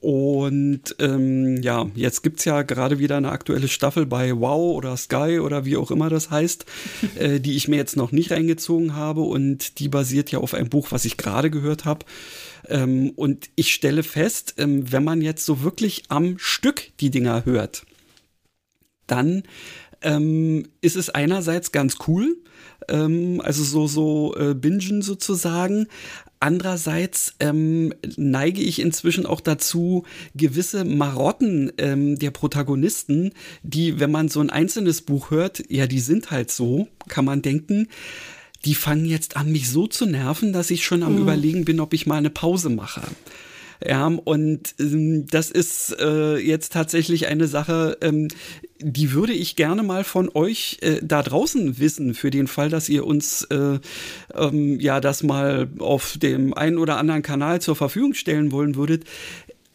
Und ähm, ja, jetzt gibt's ja gerade wieder eine aktuelle Staffel bei Wow oder Sky oder wie auch immer das heißt, äh, die ich mir jetzt noch nicht reingezogen habe. Und die basiert ja auf einem Buch, was ich gerade gehört habe. Ähm, und ich stelle fest, ähm, wenn man jetzt so wirklich am Stück die Dinger hört, dann ähm, ist es einerseits ganz cool, ähm, also so, so äh, Bingen sozusagen. Andererseits ähm, neige ich inzwischen auch dazu, gewisse Marotten ähm, der Protagonisten, die, wenn man so ein einzelnes Buch hört, ja, die sind halt so, kann man denken, die fangen jetzt an, mich so zu nerven, dass ich schon am mhm. Überlegen bin, ob ich mal eine Pause mache. Ja, und ähm, das ist äh, jetzt tatsächlich eine Sache, ähm, die würde ich gerne mal von euch äh, da draußen wissen, für den Fall, dass ihr uns äh, ähm, ja das mal auf dem einen oder anderen Kanal zur Verfügung stellen wollen würdet.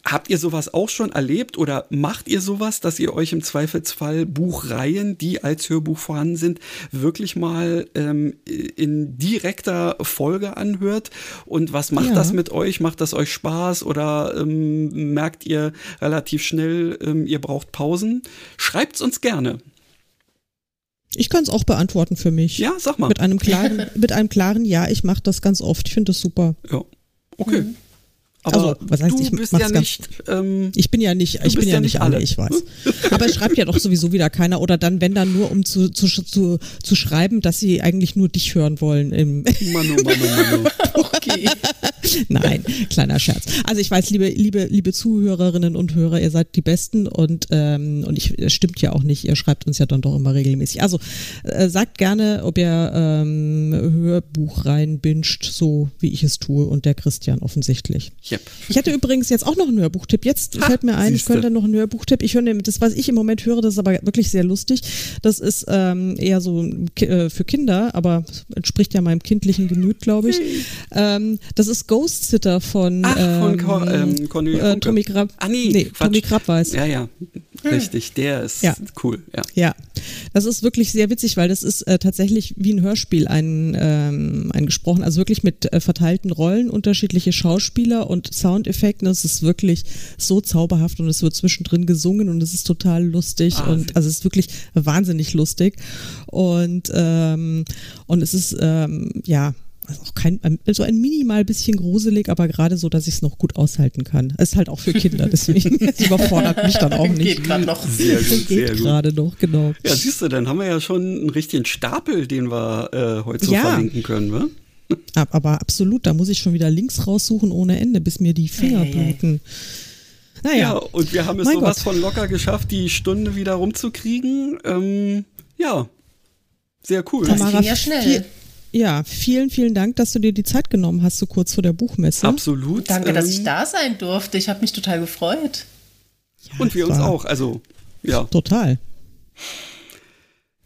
Habt ihr sowas auch schon erlebt oder macht ihr sowas, dass ihr euch im Zweifelsfall Buchreihen, die als Hörbuch vorhanden sind, wirklich mal ähm, in direkter Folge anhört? Und was macht ja. das mit euch? Macht das euch Spaß oder ähm, merkt ihr relativ schnell, ähm, ihr braucht Pausen? Schreibt's uns gerne. Ich kann es auch beantworten für mich. Ja, sag mal. Mit einem klaren, mit einem klaren Ja, ich mache das ganz oft. Ich finde das super. Ja. Okay. Mhm. Aber also, was heißt, ich bist ja nicht. Ähm, ich bin ja nicht, ich bin ja, nicht alle, ich weiß. Aber es schreibt ja doch sowieso wieder keiner oder dann, wenn dann nur, um zu, zu, zu, zu schreiben, dass sie eigentlich nur dich hören wollen. Im Manu, Manu, Manu. okay. Nein, kleiner Scherz. Also ich weiß, liebe, liebe, liebe Zuhörerinnen und Hörer, ihr seid die Besten und, ähm, und ich, es stimmt ja auch nicht, ihr schreibt uns ja dann doch immer regelmäßig. Also äh, sagt gerne, ob ihr ähm, Hörbuch rein binscht, so wie ich es tue und der Christian offensichtlich. Ja, Yep. Ich hätte übrigens jetzt auch noch einen Hörbuchtipp. Jetzt ha, fällt mir ein, siehste. ich könnte noch einen Hörbuchtipp. Ich höre das, was ich im Moment höre, das ist aber wirklich sehr lustig. Das ist ähm, eher so äh, für Kinder, aber entspricht ja meinem kindlichen Gemüt, glaube ich. Ähm, das ist Ghost Sitter von, Ach, von Co ähm, Cornelia äh, Tommy Grab. Ah, nee, nee Tommy Grab weiß. Ja, ja. Richtig, der ist ja. cool. Ja. ja, das ist wirklich sehr witzig, weil das ist äh, tatsächlich wie ein Hörspiel ein, ähm, eingesprochen. Also wirklich mit äh, verteilten Rollen, unterschiedliche Schauspieler und Soundeffekten. Es ist wirklich so zauberhaft und es wird zwischendrin gesungen und es ist total lustig ah, und also es ist wirklich wahnsinnig lustig und ähm, und es ist ähm, ja also auch kein, also ein minimal bisschen gruselig, aber gerade so, dass ich es noch gut aushalten kann. Es ist halt auch für Kinder, deswegen überfordert mich dann auch nicht. Geht gerade noch. Sehr gut, Geht gerade noch, genau. Ja, siehst du, dann haben wir ja schon einen richtigen Stapel, den wir äh, heute so ja. verlinken können, wa? Aber absolut, da muss ich schon wieder Links raussuchen ohne Ende, bis mir die Finger hey, bluten. Naja. Ja, und wir haben es mein sowas Gott. von locker geschafft, die Stunde wieder rumzukriegen. Ähm, ja, sehr cool. Das Tamara, ging ja schnell. Ja, vielen, vielen Dank, dass du dir die Zeit genommen hast, so kurz vor der Buchmesse. Absolut. Danke, ähm, dass ich da sein durfte. Ich habe mich total gefreut. Ja, und wir uns auch. Also, ja. Total.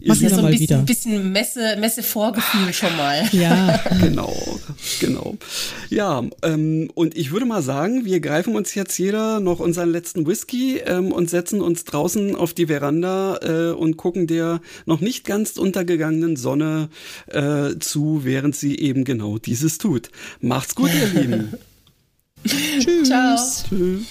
Machen wir so ein bisschen, bisschen Messe, Messe-Vorgefühl schon mal. Ja, genau, genau. Ja, ähm, und ich würde mal sagen, wir greifen uns jetzt jeder noch unseren letzten Whisky ähm, und setzen uns draußen auf die Veranda äh, und gucken der noch nicht ganz untergegangenen Sonne äh, zu, während sie eben genau dieses tut. Macht's gut, ihr Lieben. Tschüss. Ciao. Tschüss.